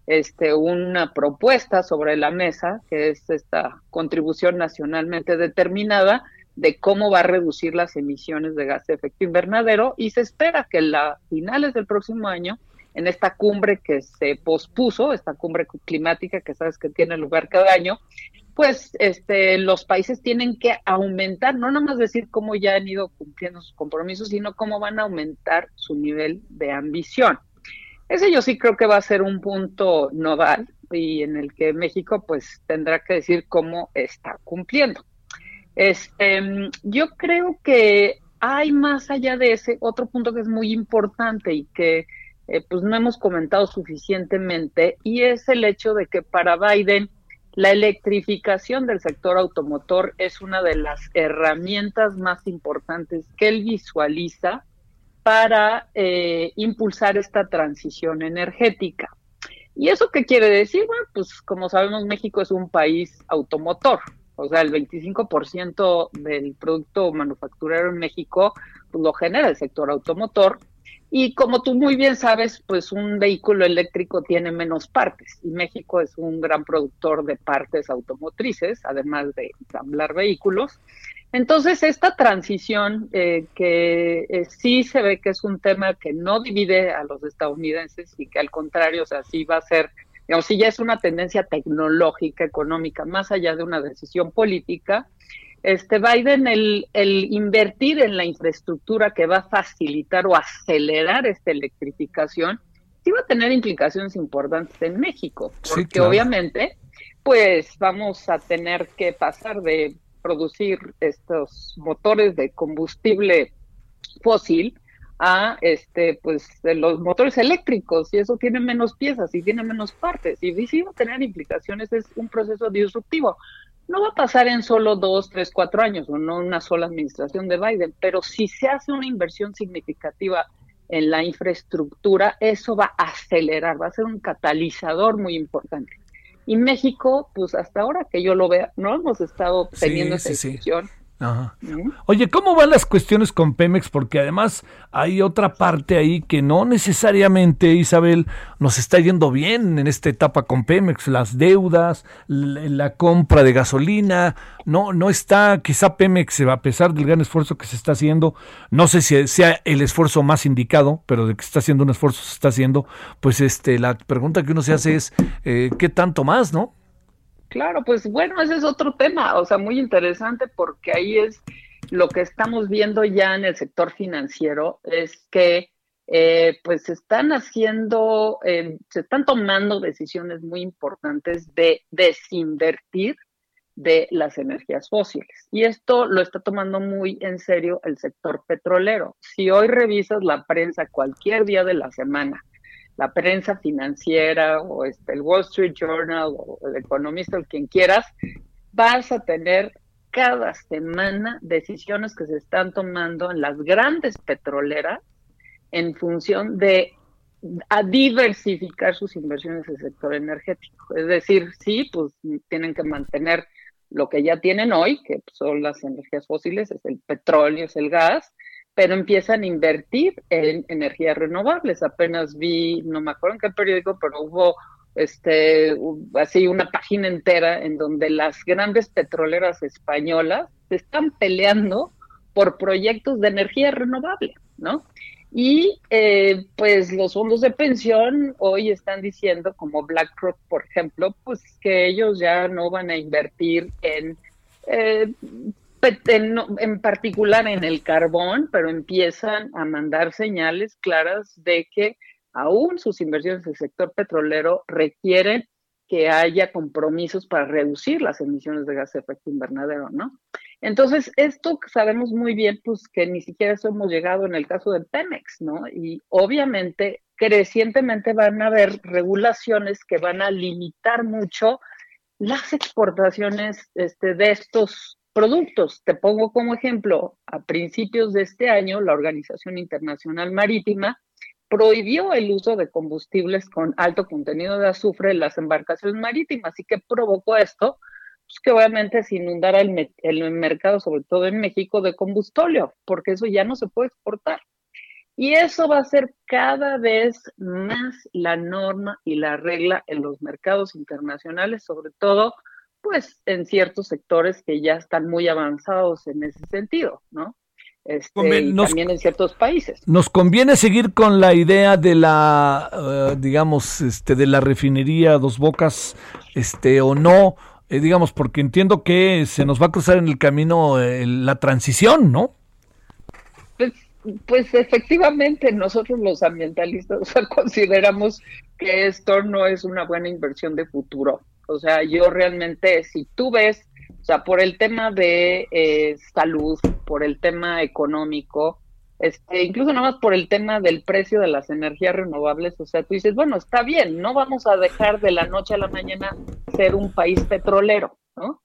este una propuesta sobre la mesa que es esta contribución nacionalmente determinada de cómo va a reducir las emisiones de gas de efecto invernadero y se espera que a finales del próximo año en esta cumbre que se pospuso, esta cumbre climática que sabes que tiene lugar cada año, pues este, los países tienen que aumentar, no nada más decir cómo ya han ido cumpliendo sus compromisos, sino cómo van a aumentar su nivel de ambición. Ese yo sí creo que va a ser un punto nodal y en el que México pues tendrá que decir cómo está cumpliendo. Este, yo creo que hay más allá de ese otro punto que es muy importante y que eh, pues no hemos comentado suficientemente y es el hecho de que para Biden la electrificación del sector automotor es una de las herramientas más importantes que él visualiza para eh, impulsar esta transición energética. ¿Y eso qué quiere decir? Bueno, pues como sabemos, México es un país automotor, o sea, el 25% del producto manufacturero en México pues, lo genera el sector automotor y como tú muy bien sabes, pues un vehículo eléctrico tiene menos partes y México es un gran productor de partes automotrices, además de ensamblar vehículos. Entonces, esta transición eh, que eh, sí se ve que es un tema que no divide a los estadounidenses y que al contrario, o sea, sí va a ser, digamos, sí ya es una tendencia tecnológica, económica, más allá de una decisión política, este Biden el, el, invertir en la infraestructura que va a facilitar o acelerar esta electrificación, sí va a tener implicaciones importantes en México, porque obviamente, pues vamos a tener que pasar de producir estos motores de combustible fósil a este pues los motores eléctricos y eso tiene menos piezas y tiene menos partes y sí va a tener implicaciones es un proceso disruptivo no va a pasar en solo dos, tres, cuatro años, o no una sola administración de Biden, pero si se hace una inversión significativa en la infraestructura, eso va a acelerar, va a ser un catalizador muy importante. Y México, pues hasta ahora que yo lo vea, no hemos estado teniendo esa discusión. Ajá. Oye, ¿cómo van las cuestiones con Pemex? Porque además hay otra parte ahí que no necesariamente, Isabel, nos está yendo bien en esta etapa con Pemex. Las deudas, la, compra de gasolina, no, no está, quizá Pemex, a pesar del gran esfuerzo que se está haciendo, no sé si sea el esfuerzo más indicado, pero de que está haciendo un esfuerzo, se está haciendo, pues este, la pregunta que uno se hace es, eh, ¿qué tanto más, no? Claro, pues bueno, ese es otro tema, o sea, muy interesante porque ahí es lo que estamos viendo ya en el sector financiero, es que eh, pues se están haciendo, eh, se están tomando decisiones muy importantes de desinvertir de las energías fósiles. Y esto lo está tomando muy en serio el sector petrolero. Si hoy revisas la prensa cualquier día de la semana, la prensa financiera o este, el Wall Street Journal o el economista o quien quieras, vas a tener cada semana decisiones que se están tomando en las grandes petroleras en función de a diversificar sus inversiones en el sector energético. Es decir, sí, pues tienen que mantener lo que ya tienen hoy, que son las energías fósiles, es el petróleo, es el gas, pero empiezan a invertir en energías renovables. Apenas vi, no me acuerdo en qué periódico, pero hubo este así una página entera en donde las grandes petroleras españolas se están peleando por proyectos de energía renovable, ¿no? Y eh, pues los fondos de pensión hoy están diciendo, como BlackRock, por ejemplo, pues que ellos ya no van a invertir en eh, en, particular en el carbón, pero empiezan a mandar señales claras de que aún sus inversiones en el sector petrolero requieren que haya compromisos para reducir las emisiones de gas de efecto invernadero, ¿no? Entonces, esto sabemos muy bien, pues que ni siquiera hemos llegado en el caso del Pemex, ¿no? Y obviamente, crecientemente van a haber regulaciones que van a limitar mucho las exportaciones este, de estos productos. Te pongo como ejemplo, a principios de este año, la Organización Internacional Marítima prohibió el uso de combustibles con alto contenido de azufre en las embarcaciones marítimas. ¿Y qué provocó esto? Pues que obviamente se inundara el, el mercado, sobre todo en México, de combustóleo, porque eso ya no se puede exportar. Y eso va a ser cada vez más la norma y la regla en los mercados internacionales, sobre todo pues en ciertos sectores que ya están muy avanzados en ese sentido, ¿no? Este, también en ciertos países. Nos conviene seguir con la idea de la, eh, digamos, este, de la refinería Dos Bocas, este, o no, eh, digamos, porque entiendo que se nos va a cruzar en el camino eh, la transición, ¿no? Pues, pues efectivamente, nosotros los ambientalistas consideramos que esto no es una buena inversión de futuro. O sea, yo realmente, si tú ves, o sea, por el tema de eh, salud, por el tema económico, este, incluso nada más por el tema del precio de las energías renovables, o sea, tú dices, bueno, está bien, no vamos a dejar de la noche a la mañana ser un país petrolero, ¿no?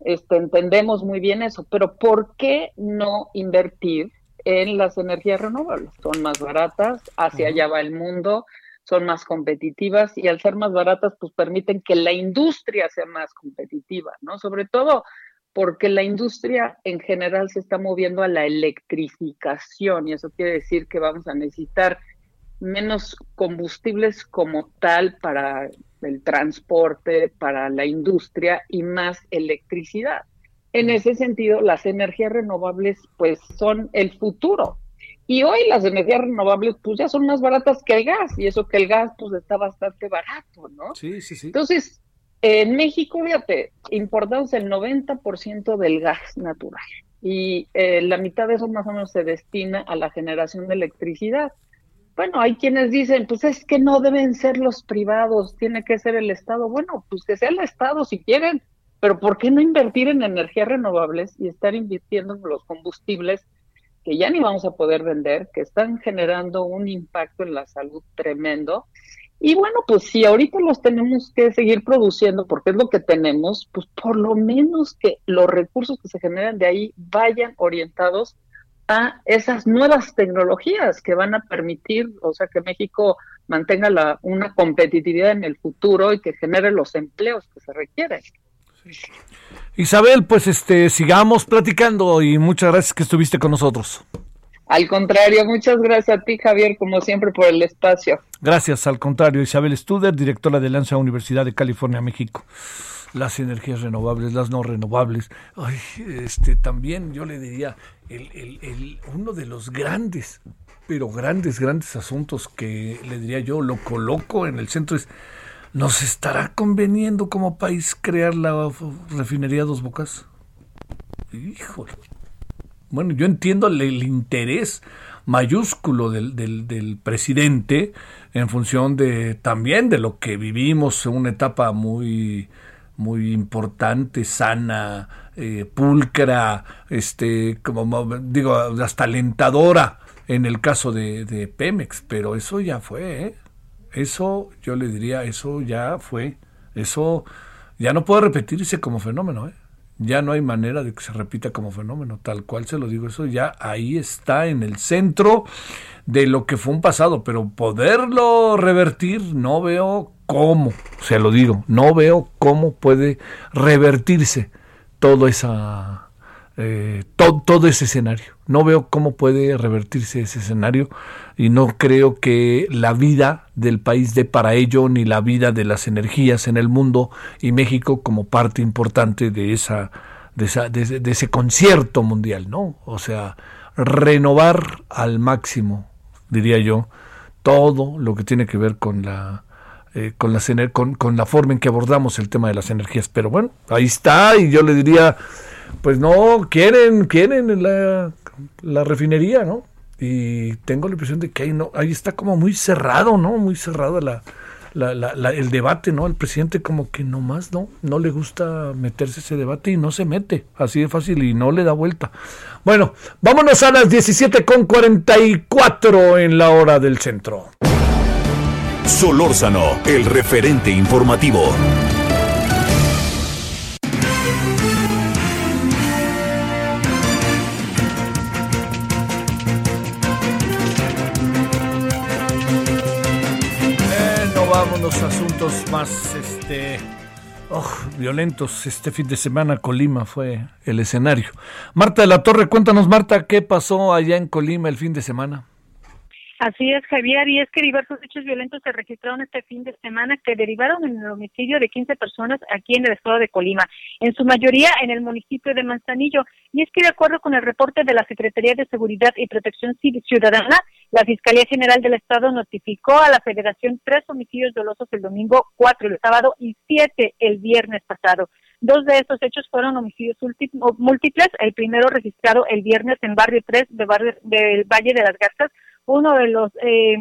Este, entendemos muy bien eso, pero ¿por qué no invertir en las energías renovables? Son más baratas, hacia allá va el mundo, son más competitivas y al ser más baratas, pues permiten que la industria sea más competitiva, ¿no? Sobre todo porque la industria en general se está moviendo a la electrificación y eso quiere decir que vamos a necesitar menos combustibles como tal para el transporte, para la industria y más electricidad. En ese sentido, las energías renovables pues son el futuro, y hoy las energías renovables pues ya son más baratas que el gas y eso que el gas pues está bastante barato, ¿no? Sí, sí, sí. Entonces, en México, fíjate, importamos el 90% del gas natural y eh, la mitad de eso más o menos se destina a la generación de electricidad. Bueno, hay quienes dicen, pues es que no deben ser los privados, tiene que ser el Estado. Bueno, pues que sea el Estado si quieren, pero ¿por qué no invertir en energías renovables y estar invirtiendo en los combustibles que ya ni vamos a poder vender, que están generando un impacto en la salud tremendo. Y bueno, pues si ahorita los tenemos que seguir produciendo porque es lo que tenemos, pues por lo menos que los recursos que se generan de ahí vayan orientados a esas nuevas tecnologías que van a permitir, o sea, que México mantenga la, una competitividad en el futuro y que genere los empleos que se requieren. Isabel, pues este, sigamos platicando y muchas gracias que estuviste con nosotros. Al contrario, muchas gracias a ti, Javier, como siempre, por el espacio. Gracias, al contrario, Isabel Studer, directora de Lanza Universidad de California, México. Las energías renovables, las no renovables. Ay, este, también yo le diría, el, el, el, uno de los grandes, pero grandes, grandes asuntos que le diría yo, lo coloco en el centro es, ¿nos estará conveniendo como país crear la refinería Dos Bocas? Híjole. Bueno, yo entiendo el, interés mayúsculo del, del, del, presidente en función de también de lo que vivimos en una etapa muy muy importante, sana, eh, pulcra, este, como digo, hasta alentadora en el caso de, de Pemex, pero eso ya fue, ¿eh? Eso yo le diría, eso ya fue, eso ya no puede repetirse como fenómeno, ¿eh? ya no hay manera de que se repita como fenómeno, tal cual se lo digo, eso ya ahí está en el centro de lo que fue un pasado, pero poderlo revertir no veo cómo, se lo digo, no veo cómo puede revertirse todo esa eh, todo, ese escenario. No veo cómo puede revertirse ese escenario y no creo que la vida del país dé para ello ni la vida de las energías en el mundo y México como parte importante de esa de, esa, de ese concierto mundial, ¿no? O sea, renovar al máximo, diría yo, todo lo que tiene que ver con la eh, con, las, con, con la forma en que abordamos el tema de las energías. Pero bueno, ahí está y yo le diría, pues no, quieren, quieren la, la refinería, ¿no? Y tengo la impresión de que ahí, no, ahí está como muy cerrado, ¿no? Muy cerrado la, la, el debate, ¿no? El presidente como que nomás no, no le gusta meterse ese debate y no se mete, así de fácil y no le da vuelta. Bueno, vámonos a las 17 con 44 en la hora del centro. Solórzano, el referente informativo. A asuntos más este oh, violentos. Este fin de semana Colima fue el escenario. Marta de la Torre, cuéntanos Marta, ¿qué pasó allá en Colima el fin de semana? Así es, Javier, y es que diversos hechos violentos se registraron este fin de semana que derivaron en el homicidio de 15 personas aquí en el estado de Colima, en su mayoría en el municipio de Manzanillo. Y es que de acuerdo con el reporte de la Secretaría de Seguridad y Protección Ciudadana, la Fiscalía General del Estado notificó a la Federación tres homicidios dolosos el domingo, cuatro el sábado y siete el viernes pasado. Dos de estos hechos fueron homicidios múltiples, el primero registrado el viernes en Barrio 3 de barrio, del Valle de las Garzas, uno de los eh,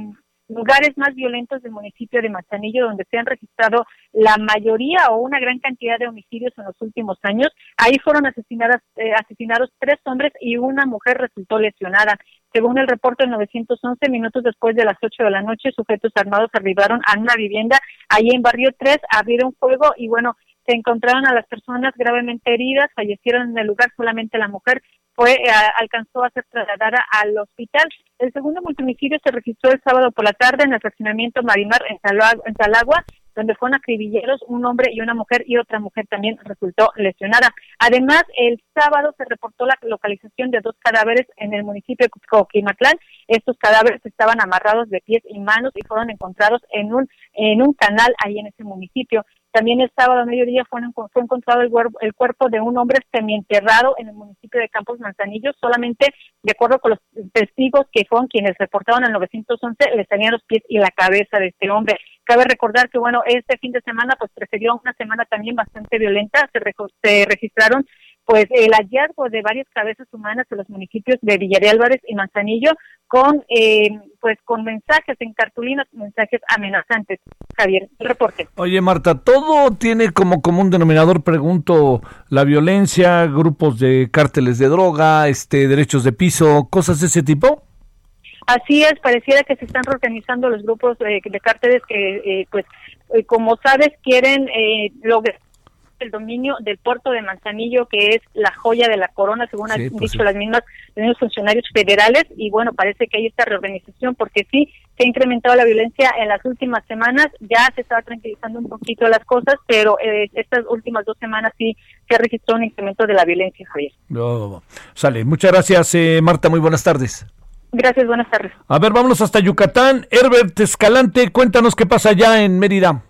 lugares más violentos del municipio de Manzanillo, donde se han registrado la mayoría o una gran cantidad de homicidios en los últimos años. Ahí fueron asesinadas, eh, asesinados tres hombres y una mujer resultó lesionada. Según el reporte del 911, minutos después de las 8 de la noche, sujetos armados arribaron a una vivienda ahí en Barrio 3, abrieron fuego y bueno, se encontraron a las personas gravemente heridas, fallecieron en el lugar solamente la mujer fue eh, alcanzó a ser trasladada al hospital. El segundo multimicidio se registró el sábado por la tarde en el fraccionamiento Marimar en Salagua, en Salagua donde fueron acribilleros un hombre y una mujer y otra mujer también resultó lesionada. Además, el sábado se reportó la localización de dos cadáveres en el municipio de Coquimatlán. Estos cadáveres estaban amarrados de pies y manos y fueron encontrados en un en un canal ahí en ese municipio. También el sábado a mediodía fue, fue encontrado el, el, cuerpo de un hombre semienterrado en el municipio de Campos Manzanillo. Solamente, de acuerdo con los testigos que fueron quienes reportaron al 911, le salían los pies y la cabeza de este hombre. Cabe recordar que, bueno, este fin de semana pues precedió una semana también bastante violenta. Se, se registraron pues el hallazgo de varias cabezas humanas en los municipios de Villarreal Álvarez y Manzanillo con eh, pues con mensajes en cartulinas, mensajes amenazantes. Javier, reporte. Oye Marta, todo tiene como común denominador, pregunto, la violencia, grupos de cárteles de droga, este derechos de piso, cosas de ese tipo. Así es, pareciera que se están reorganizando los grupos eh, de cárteles que, eh, pues, eh, como sabes, quieren lograr el dominio del puerto de Manzanillo, que es la joya de la corona, según Sí, han pues dicho sí. las mismas los mismos funcionarios federales. Y bueno, parece que hay esta reorganización porque sí se ha incrementado la violencia en las últimas semanas. Ya se estaba tranquilizando un poquito las cosas, pero eh, estas últimas dos semanas sí se ha registrado un incremento de la violencia, Javier. No, sale. Muchas gracias, eh, Marta. Muy buenas tardes. Gracias, buenas tardes. A ver, vámonos hasta Yucatán. Herbert Escalante, cuéntanos qué pasa allá en Mérida.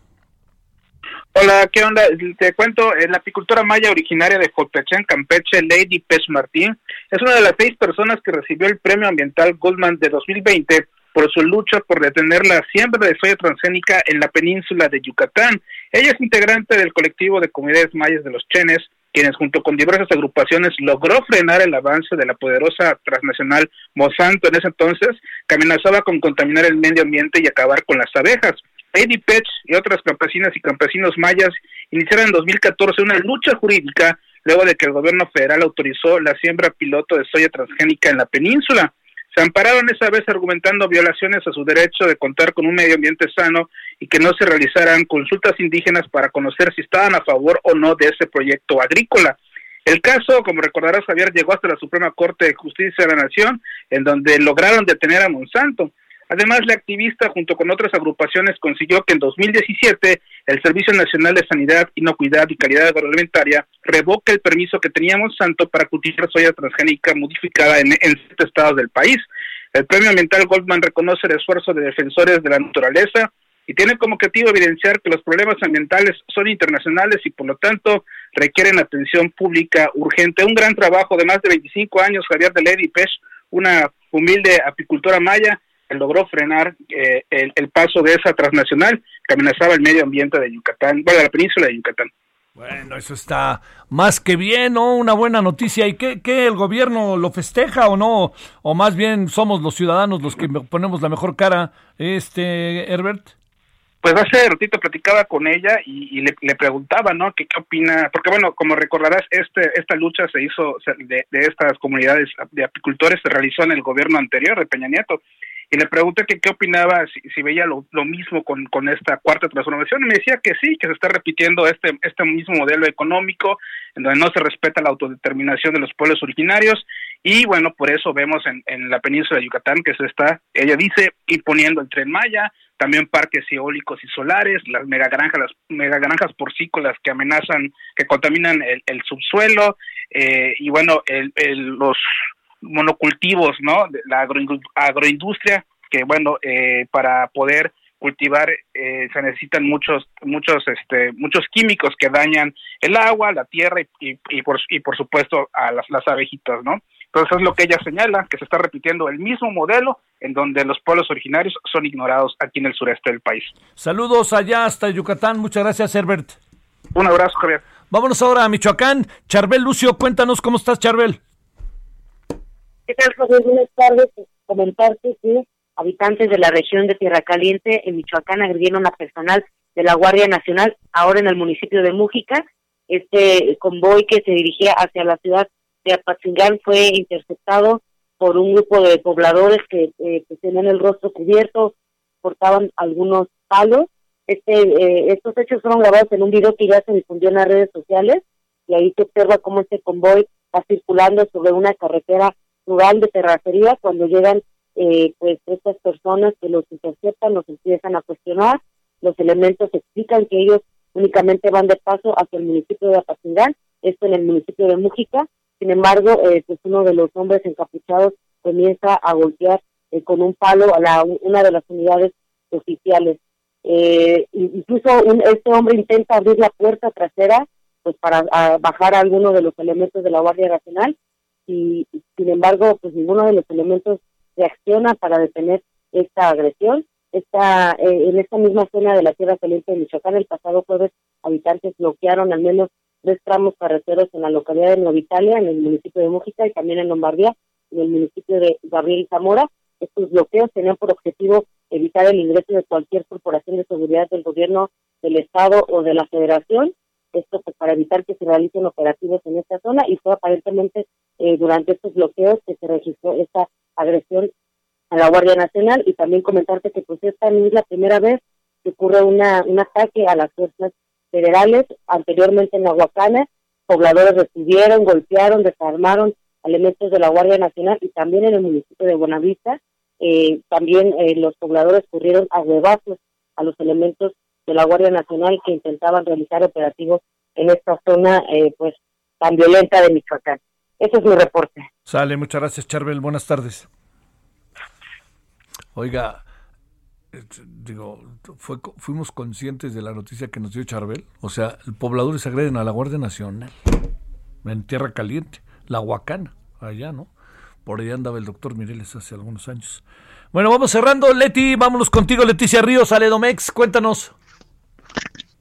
Hola, ¿qué onda? Te cuento, la apicultora maya originaria de Jotachán, Campeche, Lady Pech Martín, es una de las seis personas que recibió el Premio Ambiental Goldman de 2020 por su lucha por detener la siembra de soya transgénica en la península de Yucatán. Ella es integrante del colectivo de comunidades mayas de los Chenes, quienes junto con diversas agrupaciones logró frenar el avance de la poderosa transnacional Monsanto en ese entonces, que amenazaba con contaminar el medio ambiente y acabar con las abejas. Eddie Pech y otras campesinas y campesinos mayas iniciaron en 2014 una lucha jurídica luego de que el gobierno federal autorizó la siembra piloto de soya transgénica en la península. Se ampararon esa vez argumentando violaciones a su derecho de contar con un medio ambiente sano y que no se realizaran consultas indígenas para conocer si estaban a favor o no de ese proyecto agrícola. El caso, como recordarás Javier, llegó hasta la Suprema Corte de Justicia de la Nación, en donde lograron detener a Monsanto. Además, la activista, junto con otras agrupaciones, consiguió que en 2017 el Servicio Nacional de Sanidad, Inocuidad y Calidad Agroalimentaria revoque el permiso que tenía Monsanto para cultivar soya transgénica modificada en, siete estados del país. El Premio Ambiental Goldman reconoce el esfuerzo de defensores de la naturaleza y tiene como objetivo evidenciar que los problemas ambientales son internacionales y por lo tanto requieren atención pública urgente. Un gran trabajo de más de 25 años, Javier de Lady Pech, una humilde apicultora maya, logró frenar eh, el, el, paso de esa transnacional que amenazaba el medio ambiente de Yucatán, bueno, la península de Yucatán. Bueno, eso está más que bien, ¿no? Una buena noticia. ¿Y qué, qué el gobierno lo festeja o no? O más bien somos los ciudadanos los que ponemos la mejor cara, este, Herbert. Pues hace ratito platicaba con ella y, y le, le, preguntaba, ¿no? ¿Qué, ¿Qué opina? Porque bueno, como recordarás, este esta lucha se hizo de, de estas comunidades de apicultores se realizó en el gobierno anterior de Peña Nieto y le pregunté que qué opinaba, si, si veía lo, lo, mismo con, con esta cuarta transformación, y me decía que sí, que se está repitiendo este, este mismo modelo económico, en donde no se respeta la autodeterminación de los pueblos originarios, y bueno, por eso vemos en, en la península de Yucatán que se está, ella dice, imponiendo el tren Maya, también parques eólicos y solares, las megagranjas, las megagranjas porcícolas que amenazan, que contaminan el, el subsuelo, eh, y bueno, el, el, los monocultivos, ¿no? La agroindustria, que bueno, eh, para poder cultivar eh, se necesitan muchos, muchos, este, muchos químicos que dañan el agua, la tierra y, y, y por, y por supuesto a las, las abejitas, ¿no? Entonces es lo que ella señala, que se está repitiendo el mismo modelo en donde los pueblos originarios son ignorados aquí en el sureste del país. Saludos allá hasta Yucatán, muchas gracias Herbert. Un abrazo, Javier. Vámonos ahora a Michoacán. Charbel Lucio, cuéntanos cómo estás, Charbel. ¿Qué tal, José? Buenas tardes. Comentarte que habitantes de la región de Tierra Caliente en Michoacán agredieron a personal de la Guardia Nacional, ahora en el municipio de Mújica. Este convoy que se dirigía hacia la ciudad de Apatzingán fue interceptado por un grupo de pobladores que eh, pues, tenían el rostro cubierto, portaban algunos palos. Este, eh, estos hechos fueron grabados en un video que ya se difundió en las redes sociales y ahí se observa cómo este convoy está circulando sobre una carretera rural de terracería cuando llegan eh, pues estas personas que los interceptan, los empiezan a cuestionar, los elementos explican que ellos únicamente van de paso hacia el municipio de Apatzingán, esto en el municipio de Mújica, sin embargo, eh, pues uno de los hombres encapuchados comienza a golpear eh, con un palo a la, una de las unidades oficiales. Eh, incluso un, este hombre intenta abrir la puerta trasera pues para bajar a alguno de los elementos de la Guardia Nacional y sin embargo pues ninguno de los elementos reacciona para detener esta agresión. Esta, eh, en esta misma zona de la Tierra Caliente de Michoacán el pasado jueves habitantes bloquearon al menos tres tramos carreteros en la localidad de Nueva Italia, en el municipio de Mújica y también en Lombardía, en el municipio de Gabriel Zamora. Estos bloqueos tenían por objetivo evitar el ingreso de cualquier corporación de seguridad del gobierno del Estado o de la Federación, esto pues, para evitar que se realicen operativos en esta zona y fue aparentemente eh, durante estos bloqueos que se registró esta agresión a la Guardia Nacional y también comentarte que pues esta no es la primera vez que ocurre una, un ataque a las fuerzas federales, anteriormente en Aguacana, pobladores recibieron, golpearon, desarmaron elementos de la Guardia Nacional y también en el municipio de Buenavista, eh, también eh, los pobladores corrieron a huevazos a los elementos de la Guardia Nacional que intentaban realizar operativos en esta zona eh, pues tan violenta de Michoacán. Ese es mi reporte. Sale, muchas gracias, Charbel. Buenas tardes. Oiga, digo, fue, fuimos conscientes de la noticia que nos dio Charbel. O sea, el pobladores agreden a la Guardia Nacional en Tierra Caliente, la Huacana, allá, ¿no? Por allá andaba el doctor Mireles hace algunos años. Bueno, vamos cerrando. Leti, vámonos contigo, Leticia Ríos, Aledomex, cuéntanos.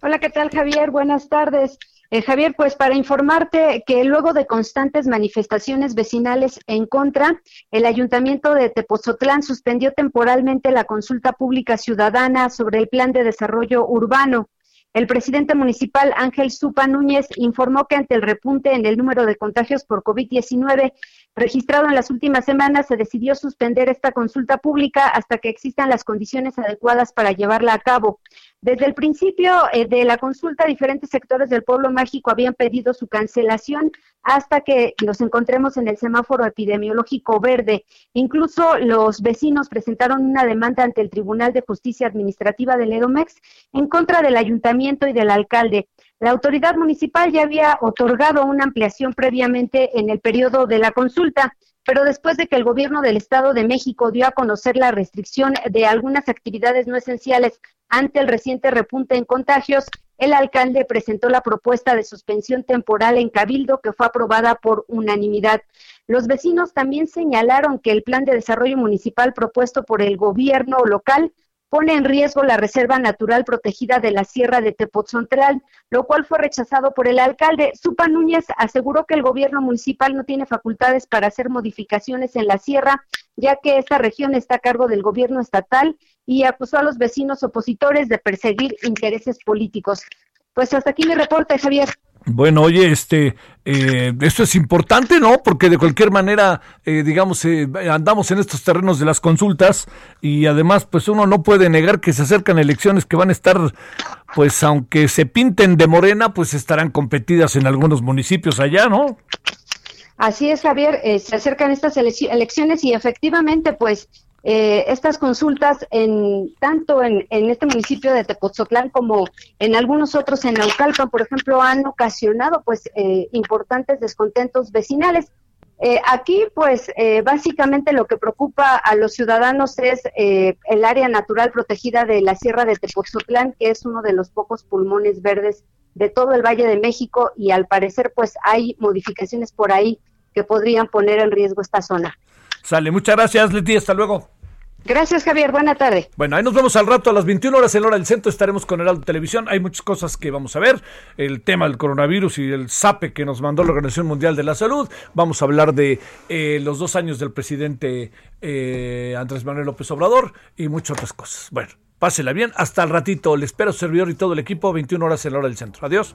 Hola, ¿qué tal, Javier? Buenas tardes. Eh, Javier, pues para informarte que luego de constantes manifestaciones vecinales en contra, el Ayuntamiento de Tepozotlán suspendió temporalmente la consulta pública ciudadana sobre el plan de desarrollo urbano. El presidente municipal Ángel Supa Núñez informó que ante el repunte en el número de contagios por COVID-19 registrado en las últimas semanas, se decidió suspender esta consulta pública hasta que existan las condiciones adecuadas para llevarla a cabo. Desde el principio eh, de la consulta, diferentes sectores del pueblo mágico habían pedido su cancelación hasta que nos encontremos en el semáforo epidemiológico verde. Incluso los vecinos presentaron una demanda ante el Tribunal de Justicia Administrativa del Edomex en contra del ayuntamiento y del alcalde. La autoridad municipal ya había otorgado una ampliación previamente en el periodo de la consulta pero después de que el gobierno del Estado de México dio a conocer la restricción de algunas actividades no esenciales ante el reciente repunte en contagios, el alcalde presentó la propuesta de suspensión temporal en Cabildo que fue aprobada por unanimidad. Los vecinos también señalaron que el plan de desarrollo municipal propuesto por el gobierno local pone en riesgo la reserva natural protegida de la Sierra de Tepoztlán, lo cual fue rechazado por el alcalde. Supa Núñez aseguró que el gobierno municipal no tiene facultades para hacer modificaciones en la sierra, ya que esta región está a cargo del gobierno estatal y acusó a los vecinos opositores de perseguir intereses políticos. Pues hasta aquí mi reporte, Javier. Bueno, oye, este, eh, esto es importante, ¿no? Porque de cualquier manera, eh, digamos, eh, andamos en estos terrenos de las consultas y además, pues uno no puede negar que se acercan elecciones que van a estar, pues aunque se pinten de morena, pues estarán competidas en algunos municipios allá, ¿no? Así es, Javier, se acercan estas elecciones y efectivamente, pues eh, estas consultas en tanto en, este municipio de Tepoztlán como en algunos otros en Naucalpan, por ejemplo, han ocasionado pues eh, importantes descontentos vecinales. Eh, aquí, pues, básicamente lo que preocupa a los ciudadanos es el área natural protegida de la Sierra de Tepoztlán, que es uno de los pocos pulmones verdes de todo el Valle de México y al parecer, pues, hay modificaciones por ahí que podrían poner en riesgo esta zona. Sale, muchas gracias, Leti, hasta luego. Gracias, Javier. Buena tarde. Bueno, ahí nos vemos al rato a las 21 horas en hora del centro. Estaremos con Heraldo Televisión. Hay muchas cosas que vamos a ver. El tema del coronavirus y el SAPE que nos mandó la Organización Mundial de la Salud. Vamos a hablar de eh, los dos años del presidente eh, Andrés Manuel López Obrador y muchas otras cosas. Bueno, pásela bien. Hasta el ratito. Le espero, servidor y todo el equipo. 21 horas en hora del centro. Adiós.